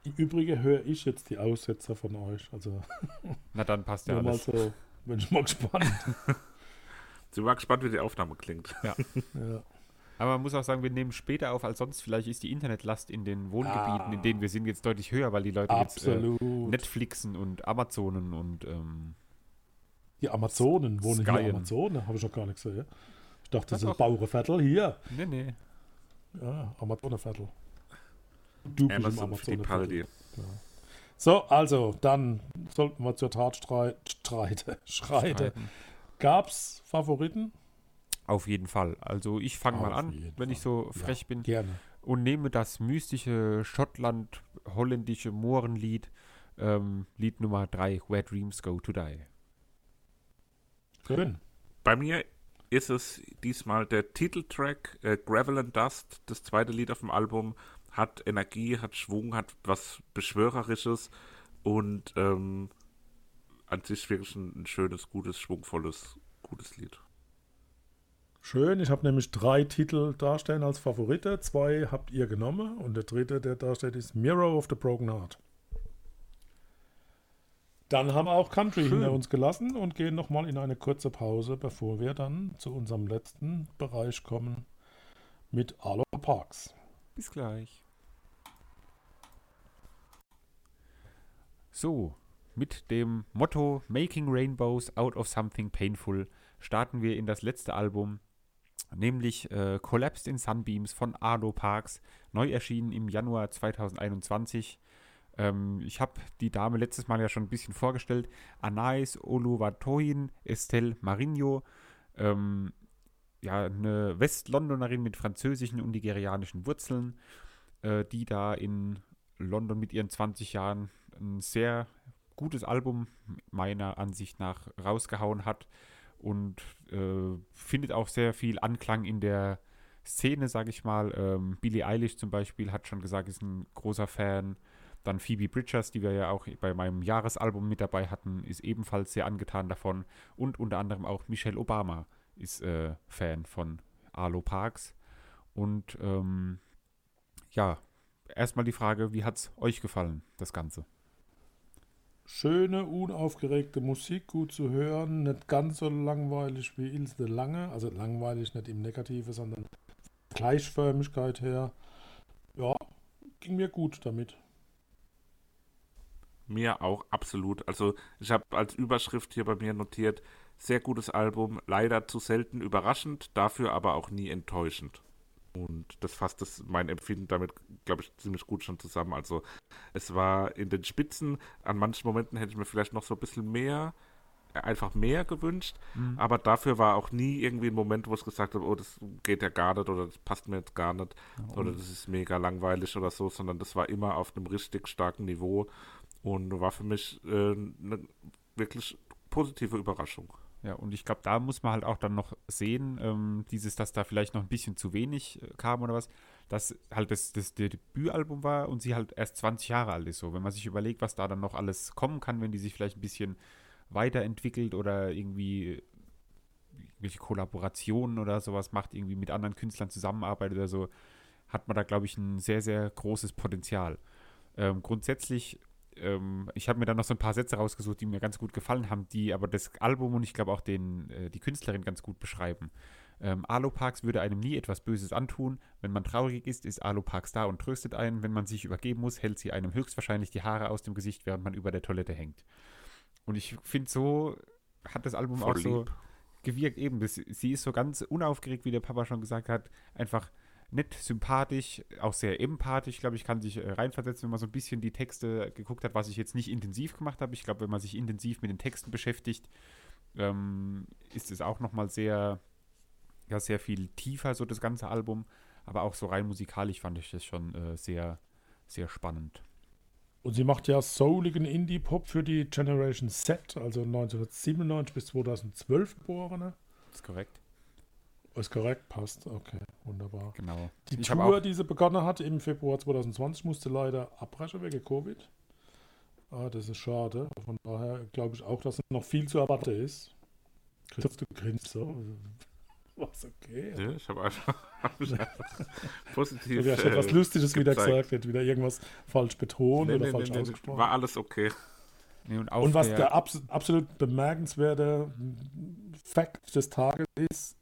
Im Übrigen höre ich jetzt die Aussetzer von euch. Also Na dann passt ja alles. Mal so, bin ich mal gespannt. Sind wir gespannt, wie die Aufnahme klingt. Ja. ja. Aber man muss auch sagen, wir nehmen später auf als sonst. Vielleicht ist die Internetlast in den Wohngebieten, ah. in denen wir sind, jetzt deutlich höher, weil die Leute Absolut. jetzt äh, Netflixen und Amazonen und ähm, die Amazonen wohnen Skyen. hier Amazonen, habe ich noch gar nicht gesehen. Ich dachte, das ist Bauernviertel hier. Nee, nee. Ja, Amazonenviertel. Du bist im Amazonenviertel. Ja. So, also, dann sollten wir zur Tat streite, schreite. Gab es Favoriten? Auf jeden Fall. Also ich fange mal an, wenn Fall. ich so frech ja, bin. Gerne. Und nehme das mystische Schottland-holländische Mohrenlied, ähm, Lied Nummer 3, Where Dreams Go to Die. Schön. Bei mir ist es diesmal der Titeltrack äh, Gravel and Dust, das zweite Lied auf dem Album, hat Energie, hat Schwung, hat was Beschwörerisches und ähm, an sich wirklich ein, ein schönes, gutes, schwungvolles, gutes Lied. Schön, ich habe nämlich drei Titel darstellen als Favorite. Zwei habt ihr genommen und der dritte, der darstellt, ist Mirror of the Broken Heart. Dann haben wir auch Country Schön. hinter uns gelassen und gehen nochmal in eine kurze Pause, bevor wir dann zu unserem letzten Bereich kommen mit Arlo Parks. Bis gleich. So, mit dem Motto Making Rainbows Out of Something Painful starten wir in das letzte Album, nämlich äh, Collapsed in Sunbeams von Arlo Parks, neu erschienen im Januar 2021. Ähm, ich habe die Dame letztes Mal ja schon ein bisschen vorgestellt. Anais Oluwatoyin Estelle Marinho. Ähm, ja, eine Westlondonerin mit französischen und nigerianischen Wurzeln, äh, die da in London mit ihren 20 Jahren ein sehr gutes Album meiner Ansicht nach rausgehauen hat und äh, findet auch sehr viel Anklang in der Szene, sage ich mal. Ähm, Billie Eilish zum Beispiel hat schon gesagt, ist ein großer Fan. Dann Phoebe Bridgers, die wir ja auch bei meinem Jahresalbum mit dabei hatten, ist ebenfalls sehr angetan davon. Und unter anderem auch Michelle Obama ist äh, Fan von Arlo Parks. Und ähm, ja, erstmal die Frage, wie hat es euch gefallen, das Ganze? Schöne, unaufgeregte Musik, gut zu hören, nicht ganz so langweilig wie Ilse Lange, also langweilig nicht im Negative, sondern Gleichförmigkeit her. Ja, ging mir gut damit. Mir auch, absolut. Also ich habe als Überschrift hier bei mir notiert, sehr gutes Album, leider zu selten überraschend, dafür aber auch nie enttäuschend. Und das fasst das, mein Empfinden damit, glaube ich, ziemlich gut schon zusammen. Also es war in den Spitzen, an manchen Momenten hätte ich mir vielleicht noch so ein bisschen mehr, einfach mehr gewünscht, mhm. aber dafür war auch nie irgendwie ein Moment, wo ich gesagt habe, oh, das geht ja gar nicht oder das passt mir jetzt gar nicht ja, oder das ist mega langweilig oder so, sondern das war immer auf einem richtig starken Niveau und war für mich äh, eine wirklich positive Überraschung. Ja, und ich glaube, da muss man halt auch dann noch sehen, ähm, dieses, dass da vielleicht noch ein bisschen zu wenig äh, kam oder was, dass halt das, das, Debütalbum war und sie halt erst 20 Jahre alt ist. So, wenn man sich überlegt, was da dann noch alles kommen kann, wenn die sich vielleicht ein bisschen weiterentwickelt oder irgendwie irgendwelche Kollaborationen oder sowas macht, irgendwie mit anderen Künstlern zusammenarbeitet oder so, hat man da, glaube ich, ein sehr, sehr großes Potenzial. Ähm, grundsätzlich, ähm, ich habe mir da noch so ein paar Sätze rausgesucht, die mir ganz gut gefallen haben, die aber das Album und ich glaube auch den, äh, die Künstlerin ganz gut beschreiben. Ähm, Aloparks würde einem nie etwas Böses antun. Wenn man traurig ist, ist Aloparks da und tröstet einen. Wenn man sich übergeben muss, hält sie einem höchstwahrscheinlich die Haare aus dem Gesicht, während man über der Toilette hängt. Und ich finde, so hat das Album Voll auch so lieb. gewirkt. Eben, das, sie ist so ganz unaufgeregt, wie der Papa schon gesagt hat. Einfach nett, sympathisch, auch sehr empathisch. Glaube, ich kann sich äh, reinversetzen, wenn man so ein bisschen die Texte geguckt hat, was ich jetzt nicht intensiv gemacht habe. Ich glaube, wenn man sich intensiv mit den Texten beschäftigt, ähm, ist es auch nochmal sehr, ja, sehr viel tiefer, so das ganze Album. Aber auch so rein musikalisch fand ich das schon äh, sehr, sehr spannend. Und sie macht ja souligen Indie-Pop für die Generation Z, also 1997 bis 2012 Geborene. Ist korrekt? Ist korrekt, passt. Okay, wunderbar. Genau. Die Ich Tour, die sie begonnen hat im Februar 2020, musste leider abbrechen wegen Covid. Ah, das ist schade. Von daher glaube ich auch, dass noch viel zu erwarten ist. Christoph, du grinst so. Was okay. Ja, ich habe einfach, hab einfach positiv. Du hast etwas äh, Lustiges wieder gezeigt. gesagt, wird wieder irgendwas falsch betont Nee, oder nee, falsch nee, ausgesprochen. war alles okay. Und Und was der, der abs absolut bemerkenswerte Fakt des Tages ist,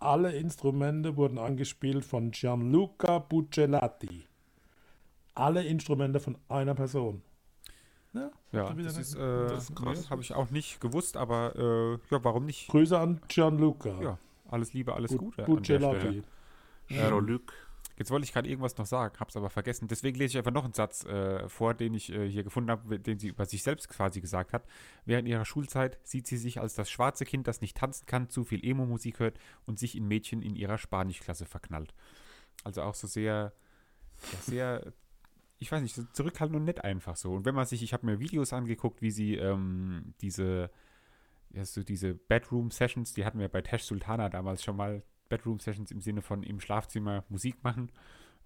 alle Instrumente wurden angespielt von Gianluca Buccellati. Alle Instrumente von einer Person. Ja, ja, das ist, äh, das ist krass. nee, habe ich auch nicht gewusst, aber äh, ja, warum nicht? Grüße an Gianluca. Ja, alles Liebe, alles Bu- Gute. an der Stelle. Buccellati. Jetzt wollte ich gerade irgendwas noch sagen, habe es aber vergessen. Deswegen lese ich einfach noch einen Satz äh, vor, den ich äh, hier gefunden habe, den sie über sich selbst quasi gesagt hat. Während ihrer Schulzeit sieht sie sich als das schwarze Kind, das nicht tanzen kann, zu viel Emo-Musik hört und sich in Mädchen in ihrer Spanischklasse verknallt. Also auch so sehr, ja, sehr, ich weiß nicht, so zurückhaltend und nett einfach so. Und wenn man sich, ich habe mir Videos angeguckt, wie sie ähm, diese, ja, so diese Bedroom-Sessions, die hatten wir bei Tesh Sultana damals schon mal, Bedroom-Sessions im Sinne von im Schlafzimmer Musik machen.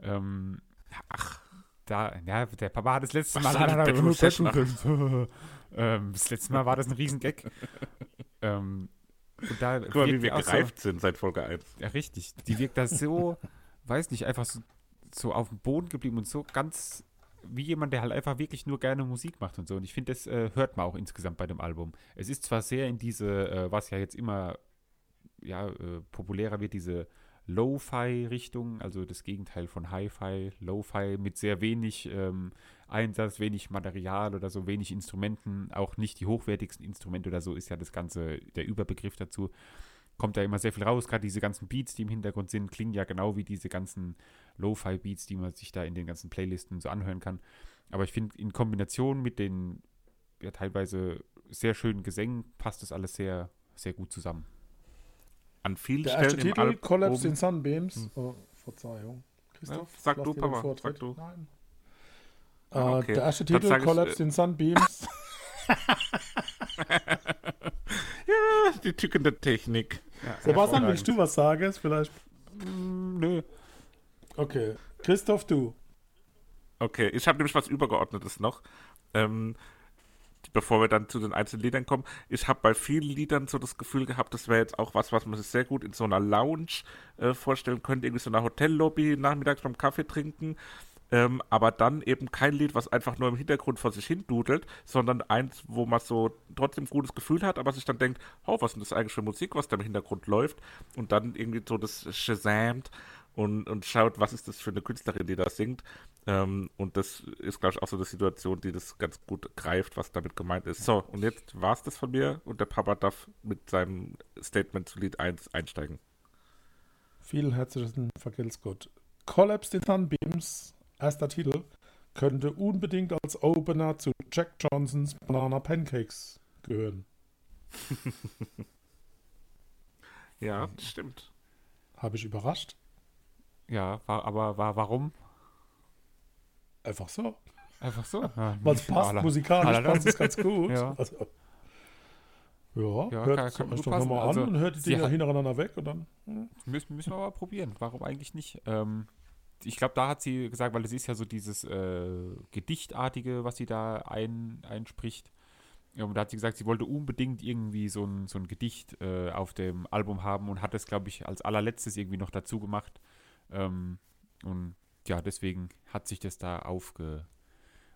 Ähm, ach, da, ja, der Papa hat das letzte Was Mal. hat die da- Bedroom-Session Bedroom- ähm, das letzte Mal war das ein Riesengag. ähm, und da Guck mal, wie wir auch so- gereift sind seit Folge 1. ja, richtig. Die wirkt da so, weiß nicht, einfach so, so auf dem Boden geblieben und so ganz wie jemand, der halt einfach wirklich nur gerne Musik macht und so. Und ich finde, das äh, hört man auch insgesamt bei dem Album. Es ist zwar sehr in diese, äh, was ja jetzt immer ja, äh, populärer wird, diese Lo-Fi-Richtung, also das Gegenteil von Hi-Fi, Lo-Fi mit sehr wenig ähm, Einsatz, wenig Material oder so, wenig Instrumenten, auch nicht die hochwertigsten Instrumente oder so, ist ja das Ganze der Überbegriff dazu kommt da immer sehr viel raus. Gerade diese ganzen Beats, die im Hintergrund sind, klingen ja genau wie diese ganzen Lo-Fi-Beats, die man sich da in den ganzen Playlisten so anhören kann. Aber ich finde, in Kombination mit den ja, teilweise sehr schönen Gesängen passt das alles sehr, sehr gut zusammen. An vielen Der Stellen im Titel. Collapse in Sunbeams. Oh, Verzeihung. Ja, sag du, Papa, Vortritt. sag du. Nein. Ah, Äh, okay. Der erste Titel, sag ich, Collapse äh, in Sunbeams. Ja, die tückende Technik. Sebastian, willst du was sagen? Vielleicht. Mm, nö. Okay. Christoph, du. Okay, ich habe nämlich was Übergeordnetes noch. Ähm, bevor wir dann zu den einzelnen Liedern kommen. Ich habe bei vielen Liedern so das Gefühl gehabt, das wäre jetzt auch was, was man sich sehr gut in so einer Lounge äh, vorstellen könnte, irgendwie so einer Hotellobby nachmittags beim Kaffee trinken. Ähm, aber dann eben kein Lied, was einfach nur im Hintergrund vor sich hin dudelt, sondern eins, wo man so trotzdem gutes Gefühl hat, aber sich dann denkt, oh, was ist denn das eigentlich für Musik, was da im Hintergrund läuft? Und dann irgendwie so das shazamt und, und schaut, was ist das für eine Künstlerin, die da singt. Ähm, und das ist, glaube ich, auch so eine Situation, die das ganz gut greift, was damit gemeint ist. So, und jetzt war es das von mir und der Papa darf mit seinem Statement zu Lied 1 einsteigen. Vielen herzlichen Vergelt's Gott. Collapsed in Sunbeams, erster Titel, könnte unbedingt als Opener zu Jack Johnsons Banana Pancakes gehören. Ja, stimmt. Habe ich überrascht? Ja, war, aber war, warum? Einfach so. Einfach so. Ja, Weil es passt, aller- musikalisch aller- passt es ganz gut. Ja. Also, ja, Ja, hört es euch doch nochmal Also, an und hört die Dinger hintereinander weg und dann. hm. Müssen, müssen wir aber probieren. Warum eigentlich nicht? Ähm, ich glaube, da hat sie gesagt, weil es ist ja so dieses äh, Gedichtartige, was sie da ein, einspricht. Und da hat sie gesagt, sie wollte unbedingt irgendwie so ein, so ein Gedicht äh, auf dem Album haben und hat das, glaube ich, als allerletztes irgendwie noch dazu gemacht. Ähm, und ja, deswegen hat sich das da aufge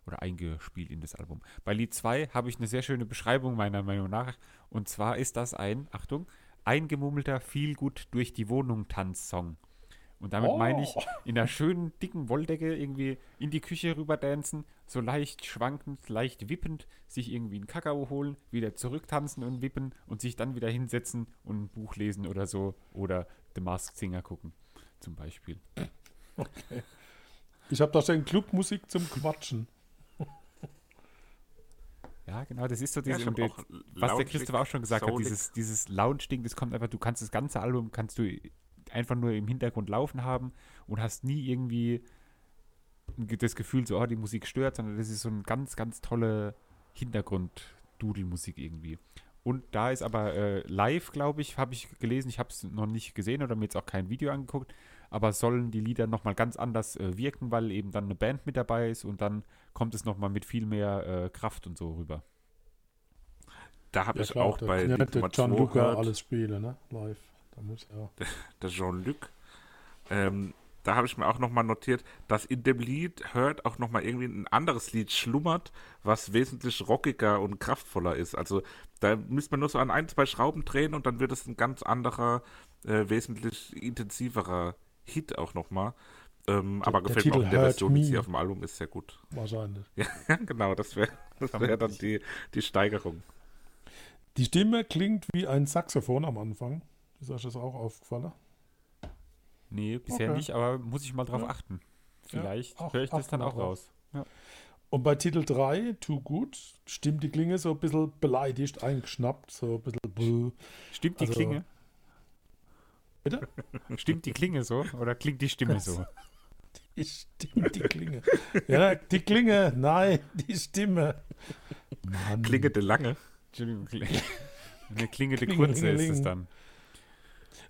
oder eingespielt in das Album. Bei Lied 2 habe ich eine sehr schöne Beschreibung meiner Meinung nach. Und zwar ist das ein, Achtung, eingemummelter, viel gut durch die Wohnung Tanzsong. Und damit Oh. meine ich, in einer schönen, dicken Wolldecke irgendwie in die Küche rüber dancen, so leicht schwankend, leicht wippend, sich irgendwie einen Kakao holen, wieder zurücktanzen und wippen und sich dann wieder hinsetzen und ein Buch lesen oder so. Oder The Masked Singer gucken, zum Beispiel. Ich habe da stehen Clubmusik zum Quatschen. Ja, genau, das ist so diese, ich hab und der- auch was der Christoph auch schon gesagt hat, soulig. dieses, dieses Lounge-Ding, das kommt einfach, du kannst das ganze Album, kannst du einfach nur im Hintergrund laufen haben und hast nie irgendwie das Gefühl, so, oh, die Musik stört, sondern das ist so eine ganz, ganz tolle Hintergrund-Dudelmusik irgendwie. Und da ist aber äh, live, glaube ich, habe ich gelesen, ich habe es noch nicht gesehen oder mir jetzt auch kein Video angeguckt, aber sollen die Lieder nochmal ganz anders äh, wirken, weil eben dann eine Band mit dabei ist und dann kommt es nochmal mit viel mehr äh, Kraft und so rüber. Da habe Ja, ich klar, auch bei kann ja Lied nicht der Nummer 2 Gianluca gehört, alles spielen, ne? Live. Da muss ja. der Jean-Luc. Ähm, da habe ich mir auch nochmal notiert, dass in dem Lied hört auch nochmal irgendwie ein anderes Lied schlummert, was wesentlich rockiger und kraftvoller ist. Also da müsste man nur so an ein, zwei Schrauben drehen und dann wird es ein ganz anderer, äh, wesentlich intensiverer Hit auch nochmal. Ähm, aber gefällt mir auch Titel in der Hurt Version, die sie auf dem Album ist, sehr gut. Wahrscheinlich. Ja, genau, das wäre das wär dann die, die Steigerung. Die Stimme klingt wie ein Saxophon am Anfang. Ist euch das auch aufgefallen? Nee, bisher Okay. nicht, aber muss ich mal drauf Ja. achten. Vielleicht ach- höre ich das dann auch raus. Und bei Titel 3, Too Good, stimmt die Klinge so ein bisschen beleidigt, eingeschnappt, so ein bisschen. bluh. Stimmt die Also- Klinge? Bitte? Stimmt die Klinge so? Oder klingt die Stimme so? Die Stimme, die Klinge. Ja, die Klinge, nein, die Stimme. Mann. Klingete lange. Eine klingende Klingelingeling. Kurze ist es dann.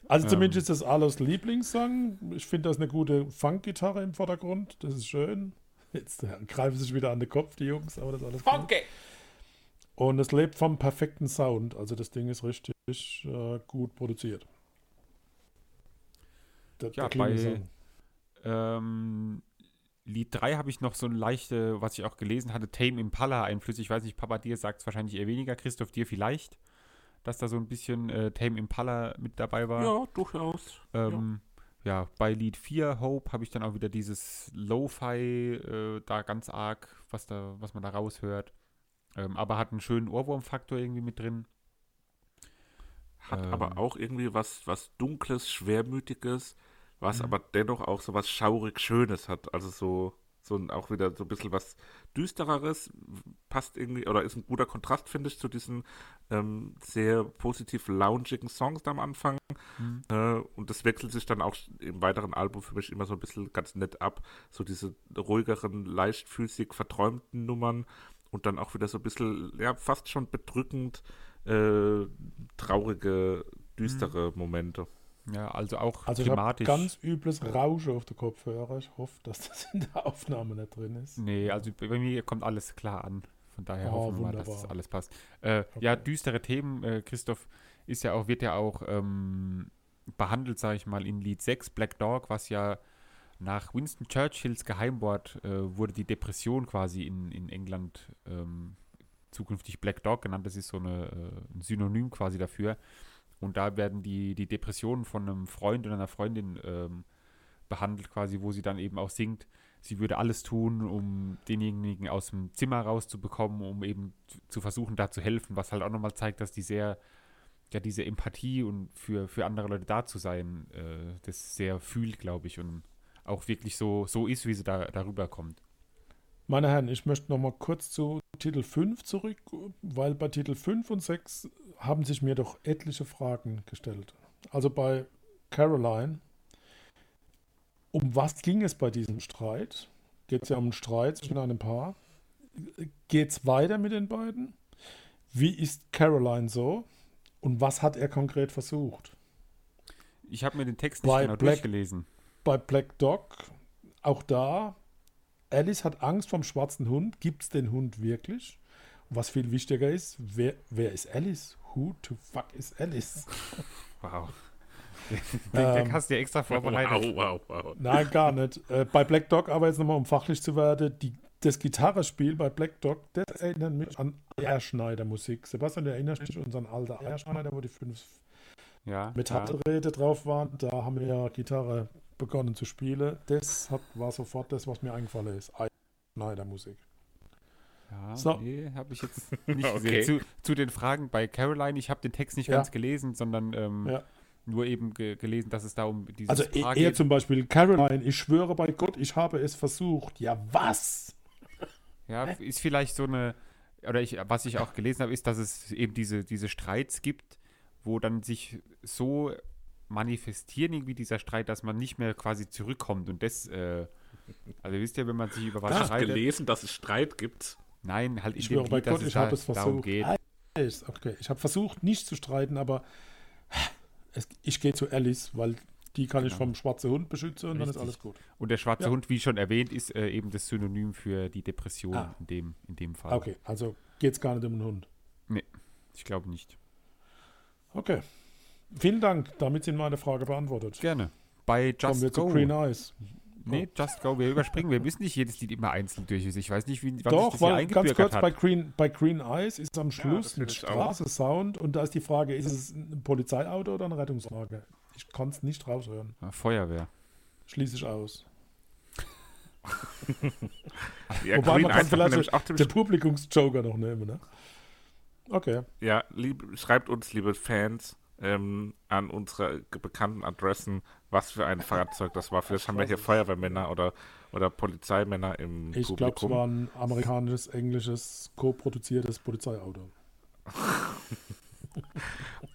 Also Ähm. zumindest ist das Alos Lieblingssong. Ich finde, das ist eine gute Funkgitarre im Vordergrund. Das ist schön. Jetzt äh, greifen sich wieder an den Kopf, die Jungs, aber das ist alles gut. Und es lebt vom perfekten Sound. Also das Ding ist richtig äh, gut produziert. Der, Ja, Klingelsong. Ähm, Lied 3 habe ich noch so ein leichte, was ich auch gelesen hatte, Tame Impala Einflüsse. Ich weiß nicht, Papa, dir sagt es wahrscheinlich eher weniger, Christoph, dir vielleicht, dass da so ein bisschen äh, Tame Impala mit dabei war. Ja, durchaus. Ähm, ja. bei Lied 4, Hope, habe ich dann auch wieder dieses Lo-Fi äh, da ganz arg, was, da, was man da raushört. Ähm, aber hat einen schönen Ohrwurmfaktor irgendwie mit drin. Hat Ähm. aber auch irgendwie was, was Dunkles, Schwermütiges, was Mhm. aber dennoch auch so was schaurig Schönes hat. Also so, so ein, auch wieder so ein bisschen was Düstereres. Passt irgendwie, oder ist ein guter Kontrast, finde ich, zu diesen ähm, sehr positiv loungigen Songs am Anfang. Mhm. Äh, und das wechselt sich dann auch im weiteren Album für mich immer so ein bisschen ganz nett ab. So diese ruhigeren, leichtfüßig verträumten Nummern und dann auch wieder so ein bisschen, ja, fast schon bedrückend äh, traurige, düstere Momente. Ja, also auch Also ich habe thematisch. ganz übles Rauschen auf der Kopfhörer. Ich hoffe, dass das in der Aufnahme nicht drin ist. Nee, also bei mir kommt alles klar an. Von daher Oh, hoffen wir mal, dass das alles passt. Äh, Ja, düstere Themen, äh, Christoph, ist ja auch, wird ja auch ähm, behandelt, sage ich mal, in Lied 6, Black Dog, was ja nach Winston Churchills Geheimwort äh, wurde die Depression quasi in, in England ähm, zukünftig Black Dog genannt. Das ist so eine, äh, ein Synonym quasi dafür. Und da werden die, die Depressionen von einem Freund oder einer Freundin ähm, behandelt, quasi, wo sie dann eben auch singt, sie würde alles tun, um denjenigen aus dem Zimmer rauszubekommen, um eben zu- versuchen, da zu helfen, was halt auch nochmal zeigt, dass die sehr, ja, diese Empathie und für, für andere Leute da zu sein, äh, das sehr fühlt, glaube ich, und auch wirklich so, so ist, wie sie da darüber kommt. Meine Herren, ich möchte noch mal kurz zu Titel 5 zurück, weil bei Titel 5 und 6 haben sich mir doch etliche Fragen gestellt. Also bei Caroline, um was ging es bei diesem Streit? Geht es ja um einen Streit zwischen einem Paar? Geht es weiter mit den beiden? Wie ist Caroline so? Und was hat er konkret versucht? Ich habe mir den Text nicht Bei genau Black- durchgelesen. Bei Black Dog, auch da, Alice hat Angst vom schwarzen Hund. Gibt es den Hund wirklich? Was viel wichtiger ist, wer, wer ist Alice? Who to fuck is Alice? Wow. Den, den Ähm, hast du ja extra vorbereitet. Wow, wow, wow. Nein, gar nicht. Äh, bei Black Dog, aber jetzt nochmal, um fachlich zu werden, die, das Gitarrespiel bei Black Dog, das erinnert mich an Eierschneider-Musik. Sebastian, du erinnerst dich an unseren alten Eierschneider, wo die fünf Ja, ja. Metallräte drauf waren? Da haben wir ja Gitarre begonnen zu spielen. Das hat, war sofort das, was mir eingefallen ist. Eierschneider-Musik. Ja, So. nee, habe ich jetzt nicht Okay. gesehen. Zu, zu den Fragen bei Caroline, ich habe den Text nicht Ja. ganz gelesen, sondern ähm, Ja. nur eben ge gelesen, dass es da um dieses Also e- Paar er geht. zum Beispiel, Caroline, ich schwöre bei Gott, ich habe es versucht. Ja, was? Ja, ist vielleicht so eine, oder ich, was ich auch gelesen habe, ist, dass es eben diese, diese Streits gibt, wo dann sich so manifestieren irgendwie dieser Streit, dass man nicht mehr quasi zurückkommt und das, äh, also wisst ihr, wenn man sich über was Hast du streitet, gelesen, dass es Streit gibt? nein, halt in Ich dem schwöre bei Lied, Gott, es ich habe es versucht. geht. Okay, ich habe versucht, nicht zu streiten, aber es, ich gehe zu Alice, weil die kann ich Genau. vom schwarzen Hund beschützen und dann ist Richtig. alles gut. Und der schwarze Ja. Hund, wie schon erwähnt, ist äh, eben das Synonym für die Depression Ah. in, dem, in dem Fall. Okay, also geht es gar nicht um den Hund. Ich glaube nicht. Okay. Vielen Dank, damit sind meine Frage beantwortet. Gerne. Bei Kommen Just wir Go. zu Green Eyes. Nee, Just Go. Wir überspringen. Wir müssen nicht jedes Lied immer einzeln durch. Ich weiß nicht, wie wann sich Doch, das hier weil ganz kurz, hat. bei Green, bei Green Eyes ist am das Schluss finde mit. Straße-Sound und da ist die Frage, ist es ein Polizeiauto oder eine Rettungswagen? Ich kann es nicht raushören. Ah, Feuerwehr. Schließe ich aus. Ja, Wobei Green man kann vielleicht auch Den Publikumsjoker noch nehmen, ne? Okay. Ja, lieb, schreibt uns, liebe Fans, ähm, an unsere bekannten Adressen, was für ein Fahrzeug das war. Vielleicht haben wir hier Feuerwehrmänner oder, oder Polizeimänner im Ich glaube, es Publikum. war ein amerikanisches, englisches, co-produziertes Polizeiauto.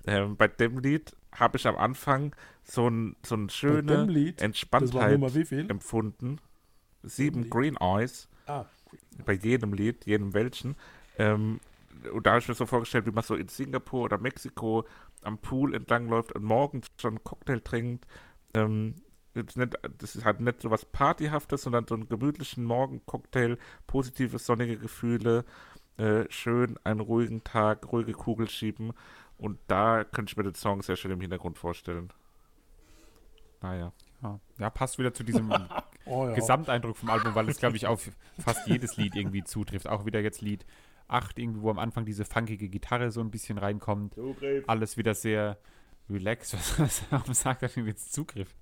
ähm, bei dem Lied habe ich am Anfang so, ein, so dem schöne Lied, Entspanntheit empfunden. Sieben. Green Eyes Ah, bei jedem Lied, jedem welchen. Ähm, und da habe ich mir so vorgestellt, wie man so in Singapur oder Mexiko am Pool entlangläuft und morgens schon einen Cocktail trinkt. Ähm, nicht, das ist halt nicht so was Partyhaftes, sondern so einen gemütlichen Morgencocktail, positive sonnige Gefühle, äh, schön einen ruhigen Tag, ruhige Kugel schieben. Und da könnte ich mir den Song sehr schön im Hintergrund vorstellen. Naja. Ja. ja, passt wieder zu diesem oh ja. Gesamteindruck vom Album, weil es, glaube ich, auf fast jedes Lied irgendwie zutrifft. Auch wieder jetzt Lied 8, irgendwie, wo am Anfang diese funkige Gitarre so ein bisschen reinkommt. Alles wieder sehr relaxed. Was, was warum sagt er denn jetzt Zugriff?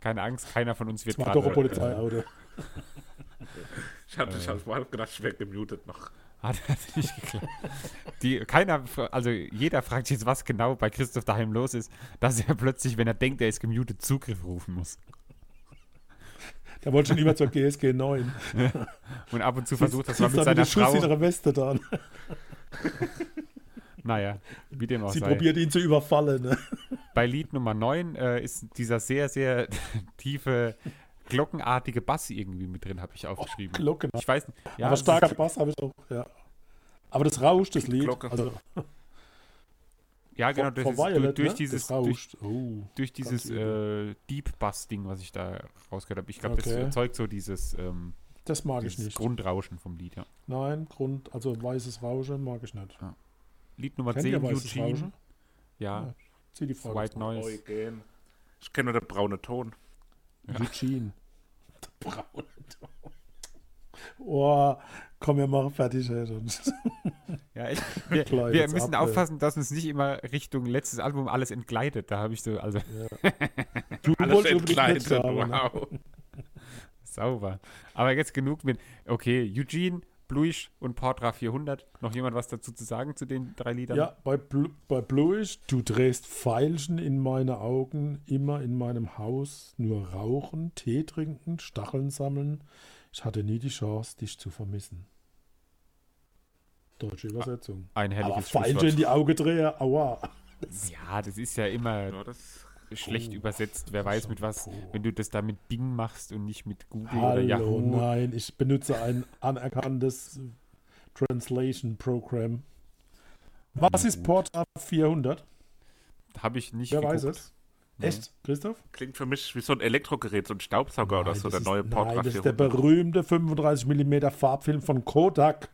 Keine Angst, keiner von uns wird Das war doch. Polizeiauto. Ich hatte ich hab mal gedacht, ich wäre gemutet noch. Hat, hat nicht geklappt. Die, keiner, also jeder fragt sich jetzt, was genau bei Christoph daheim los ist, dass er plötzlich, wenn er denkt, er ist gemutet, Zugriff rufen muss. Der wollte schon immer zur GSG 9. Und ab und zu versucht das Sitzt mit seiner Frau. ihrer Weste da. Naja, wie dem auch Sie sei. probiert ihn zu überfallen. Ne? Bei Lied Nummer 9 äh, ist dieser sehr, sehr tiefe, glockenartige Bass irgendwie mit drin, habe ich aufgeschrieben. Glocken. ich weiß nicht. Ja, Aber starker Bass habe ich auch. Ja. Aber das rauscht, das Lied. Glocke. Also, ja genau, vor- das vor Violet, durch, durch ne? dieses, das durch. Oh. durch dieses äh, Deep Bass-Ding, was ich da rausgehört habe. Ich glaube, das Okay. erzeugt so dieses, ähm, Das mag ich dieses nicht. Grundrauschen vom Lied, ja. Nein, Grund, also weißes Rauschen mag ich nicht. Lied Nummer Kennt 10, ihr weißes Eugene. Rauschen? Ja, Zieh die Frage. White Noise. Eugen. Ich kenne nur den braunen Ton. Eugene. Braune Ton. Oh, komm, wir machen fertig. Ey. sonst- Ja, echt. Wir, wir müssen ab, aufpassen, dass uns nicht immer Richtung letztes Album alles entgleitet. Da habe ich so, also Du Alles mitsagen, ne? wow. sauber. Aber jetzt genug mit, okay, Eugene, Bluish und Portra 400. Noch jemand was dazu zu sagen zu den drei Liedern? Ja, bei, Blu bei Bluish, du drehst Pfeilchen in meine Augen, immer in meinem Haus, nur rauchen, Tee trinken, Stacheln sammeln. Ich hatte nie die Chance, dich zu vermissen. Deutsche Übersetzung. Ein Aber herrliches Pfeilchen in Schlusswort. die Augen drehe, aua. Ja, das ist ja immer Ja, das schlecht Oh, übersetzt. Wer weiß mit was, wenn du das da mit Bing machst und nicht mit Google oder Hallo, Yahoo. nein, ich benutze ein anerkanntes Translation Program. Was ist Porta 400? Habe ich nicht Wer geguckt. weiß es? Echt, Christoph? klingt für mich wie so ein Elektrogerät, so ein Staubsauger oder Nein, so, das der neue ist, Portra Nein, das ist der 400. berühmte 35 mm Farbfilm von Kodak.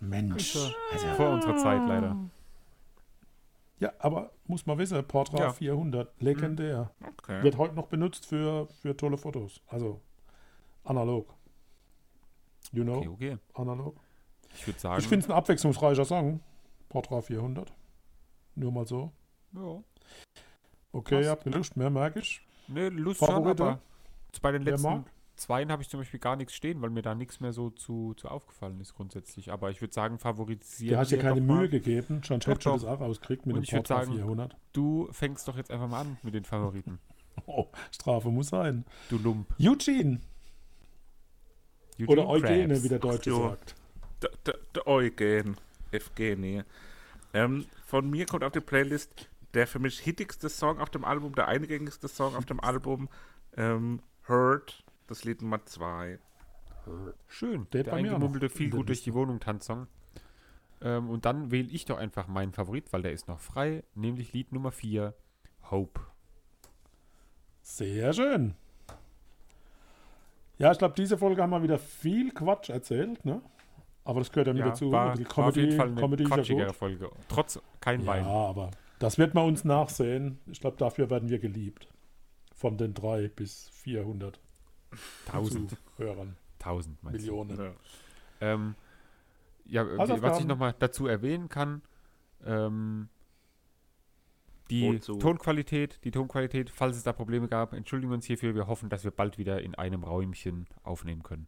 Mensch. Also, vor unserer Zeit leider. Ja, aber muss man wissen, Portra Ja. 400, legendär. Okay. Wird heute noch benutzt für, für tolle Fotos. Also analog. You know, Okay, okay. analog. Ich würde sagen. Ich finde es ein abwechslungsreicher Song. Portra 400. Nur mal so. ja. Okay, Passt. ihr habt Lust, mehr mag ich. Ne, Lust schon, Favorite? aber bei den Wer letzten mag? Zweien habe ich zum Beispiel gar nichts stehen, weil mir da nichts mehr so zu, zu aufgefallen ist grundsätzlich. Aber ich würde sagen, favorisieren Der hat dir wir keine doch mal. Mühe gegeben. Schon doch. das auch rauskriegt mit Und dem ich würd Portra sagen- 400. Du fängst doch jetzt einfach mal an mit den Favoriten. Oh, Strafe muss sein. Du Lump. Eugene. Eugene Oder Eugene, Krabs. wie der Deutsche jo. sagt. Der, der, der Eugen. Evgeny. Ähm, von mir kommt auf die Playlist der für mich hittigste Song auf dem Album, der eingängigste Song auf dem Album. Ähm, Hurt, das Lied Nummer 2. Schön. Der Der, eingemummelte viel gut durch die. Wohnung Tanzsong. Ähm, und dann wähle ich doch einfach meinen Favorit, weil der ist noch frei, nämlich Lied Nummer 4, Hope. Sehr schön. Ja, ich glaube, diese Folge haben wir wieder viel Quatsch erzählt, ne? Aber das gehört ja mit dazu. war, Die war auf jeden Fall eine Comedy ist ja. Folge. Trotz kein Ja, Wein. aber das wird man uns nachsehen. Ich glaube, dafür werden wir geliebt. Von den drei bis 400 Tausend. Hörern. Tausend, meinst du? Millionen. Ja. Ähm, ja, was ich nochmal dazu erwähnen kann, ähm, die Wozu? Tonqualität, die Tonqualität, falls es da Probleme gab, entschuldigen wir uns hierfür. Wir hoffen, dass wir bald wieder in einem Räumchen aufnehmen können.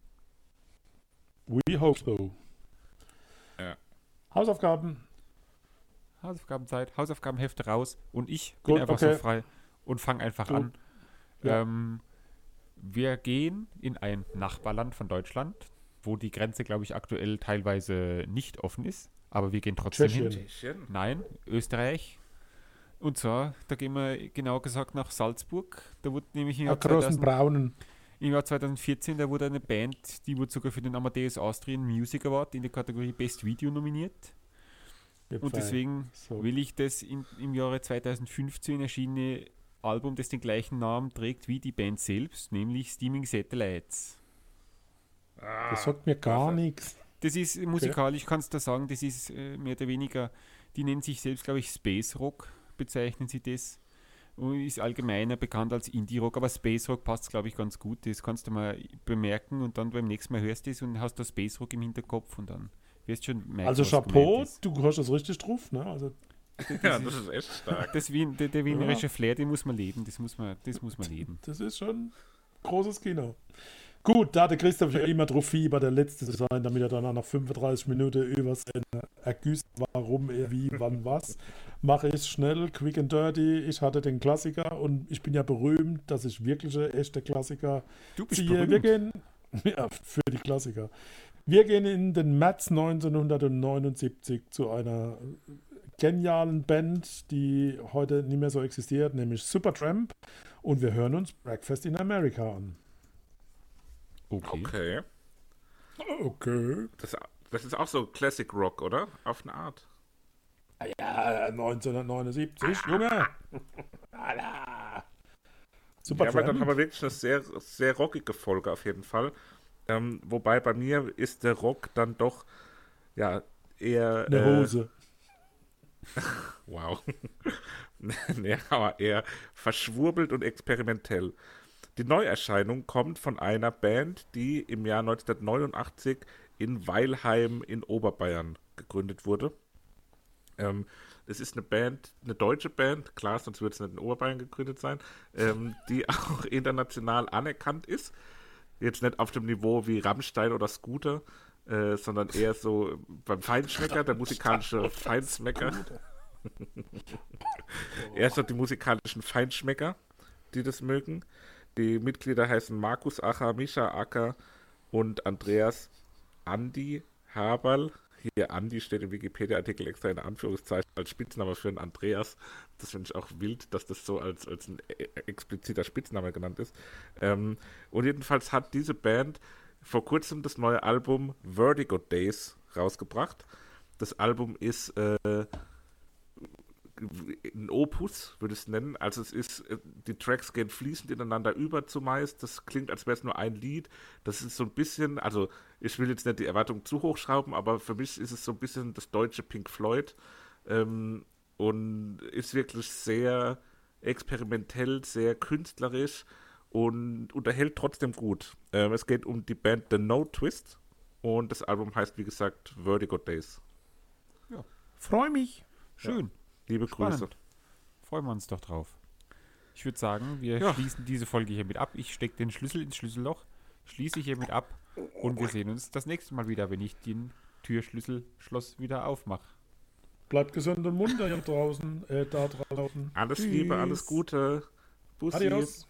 We hope so. Ja. Hausaufgaben. Hausaufgabenzeit, Hausaufgabenhefte raus und ich Gut, bin einfach okay. so frei und fange einfach Du. an. Ja. Ähm, wir gehen in ein Nachbarland von Deutschland, wo die Grenze, glaube ich, aktuell teilweise nicht offen ist, aber wir gehen trotzdem Tschechien. hin. Tschechien. Nein, Österreich. Und zwar, da gehen wir genau gesagt nach Salzburg. Da wurde nämlich im Jahr, großen 2000, braunen. im Jahr 2014, da wurde eine Band, die wurde sogar für den Amadeus Austrian Music Award in der Kategorie Best Video nominiert. Und deswegen So. will ich das in, im Jahre 2015 erschienene Album, das den gleichen Namen trägt wie die Band selbst, nämlich Steaming Satellites. Ah, Das sagt mir gar klasse. nichts. Das ist musikalisch, kannst du sagen, das ist äh, mehr oder weniger, die nennen sich selbst, glaube ich, Space Rock, bezeichnen sie das. Und ist allgemeiner bekannt als Indie Rock, aber Space Rock passt, glaube ich, ganz gut. Das kannst du mal bemerken und dann beim nächsten Mal hörst du es und hast da Space Rock im Hinterkopf und dann wirst du schon merken, Also Chapeau, du hast das richtig drauf, ne? Also Ja, das ist echt stark. Das Wien, der, der wienerische Flair, den muss man leben, das muss man, das muss man leben. das ist schon großes Kino. Gut, da der Christoph ja immer drauf Fieber, der Letzte zu sein, damit er dann nach 35 Minuten über seine ergüßt, warum er wie, wann, was. Mache ich schnell, quick and dirty. Ich hatte den Klassiker und ich bin ja berühmt, dass ich wirkliche, echte Klassiker Du bist ziehe. Wir gehen, ja, für die Klassiker. Wir gehen in den März 1979 zu einer genialen Band, die heute nicht mehr so existiert, nämlich Supertramp. Und wir hören uns Breakfast in America an. Okay. Okay. Okay. Das, das ist auch so Classic Rock, oder? Auf eine Art. Ja, 1979, Junge. Alter. Ja, aber dann haben wir wirklich eine sehr, sehr rockige Folge auf jeden Fall. Ähm, wobei bei mir ist der Rock dann doch ja eher. eine äh, Hose. Wow. nee, aber eher verschwurbelt und experimentell. Die Neuerscheinung kommt von einer Band, die im Jahr 1989 in Weilheim in Oberbayern gegründet wurde. Ähm, das ist eine Band, eine deutsche Band, klar, sonst würde es nicht in Oberbayern gegründet sein, ähm, die auch international anerkannt ist. Jetzt nicht auf dem Niveau wie Rammstein oder Scooter, äh, sondern eher so beim Feinschmecker, der musikalische Feinschmecker. Erst so die musikalischen Feinschmecker, die das mögen. Die Mitglieder heißen Markus Acher, Mischa Acker und Andreas Andi Haberl. Hier Andi steht im Wikipedia-Artikel extra in Anführungszeichen als Spitzname für einen Andreas. Das finde ich auch wild, dass das so als, als ein e- expliziter Spitzname genannt ist. Ähm, und jedenfalls hat diese Band vor kurzem das neue Album Vertigo Days rausgebracht. Das Album ist äh, ein Opus, würde ich es nennen. Also es ist, äh, die Tracks gehen fließend ineinander über zumeist. Das klingt, als wäre es nur ein Lied. Das ist so ein bisschen, also ich will jetzt nicht die Erwartung zu hoch schrauben, aber für mich ist es so ein bisschen das deutsche Pink Floyd. Ähm, und ist wirklich sehr experimentell, sehr künstlerisch und unterhält trotzdem gut. Ähm, es geht um die Band The No Twist und das Album heißt, wie gesagt, Vertigo Days. Ja. Freue mich. Schön. Ja. Liebe Spannend. Grüße. Freuen wir uns doch drauf. Ich würde sagen, wir ja. schließen diese Folge hiermit ab. Ich stecke den Schlüssel ins Schlüsselloch, schließe hiermit ab und wir sehen uns das nächste Mal wieder, wenn ich den Türschlüsselschloss wieder aufmache. Bleibt gesund und munter hier draußen, äh, da draußen. Alles Tschüss. Liebe, alles Gute. Bussi. Adios.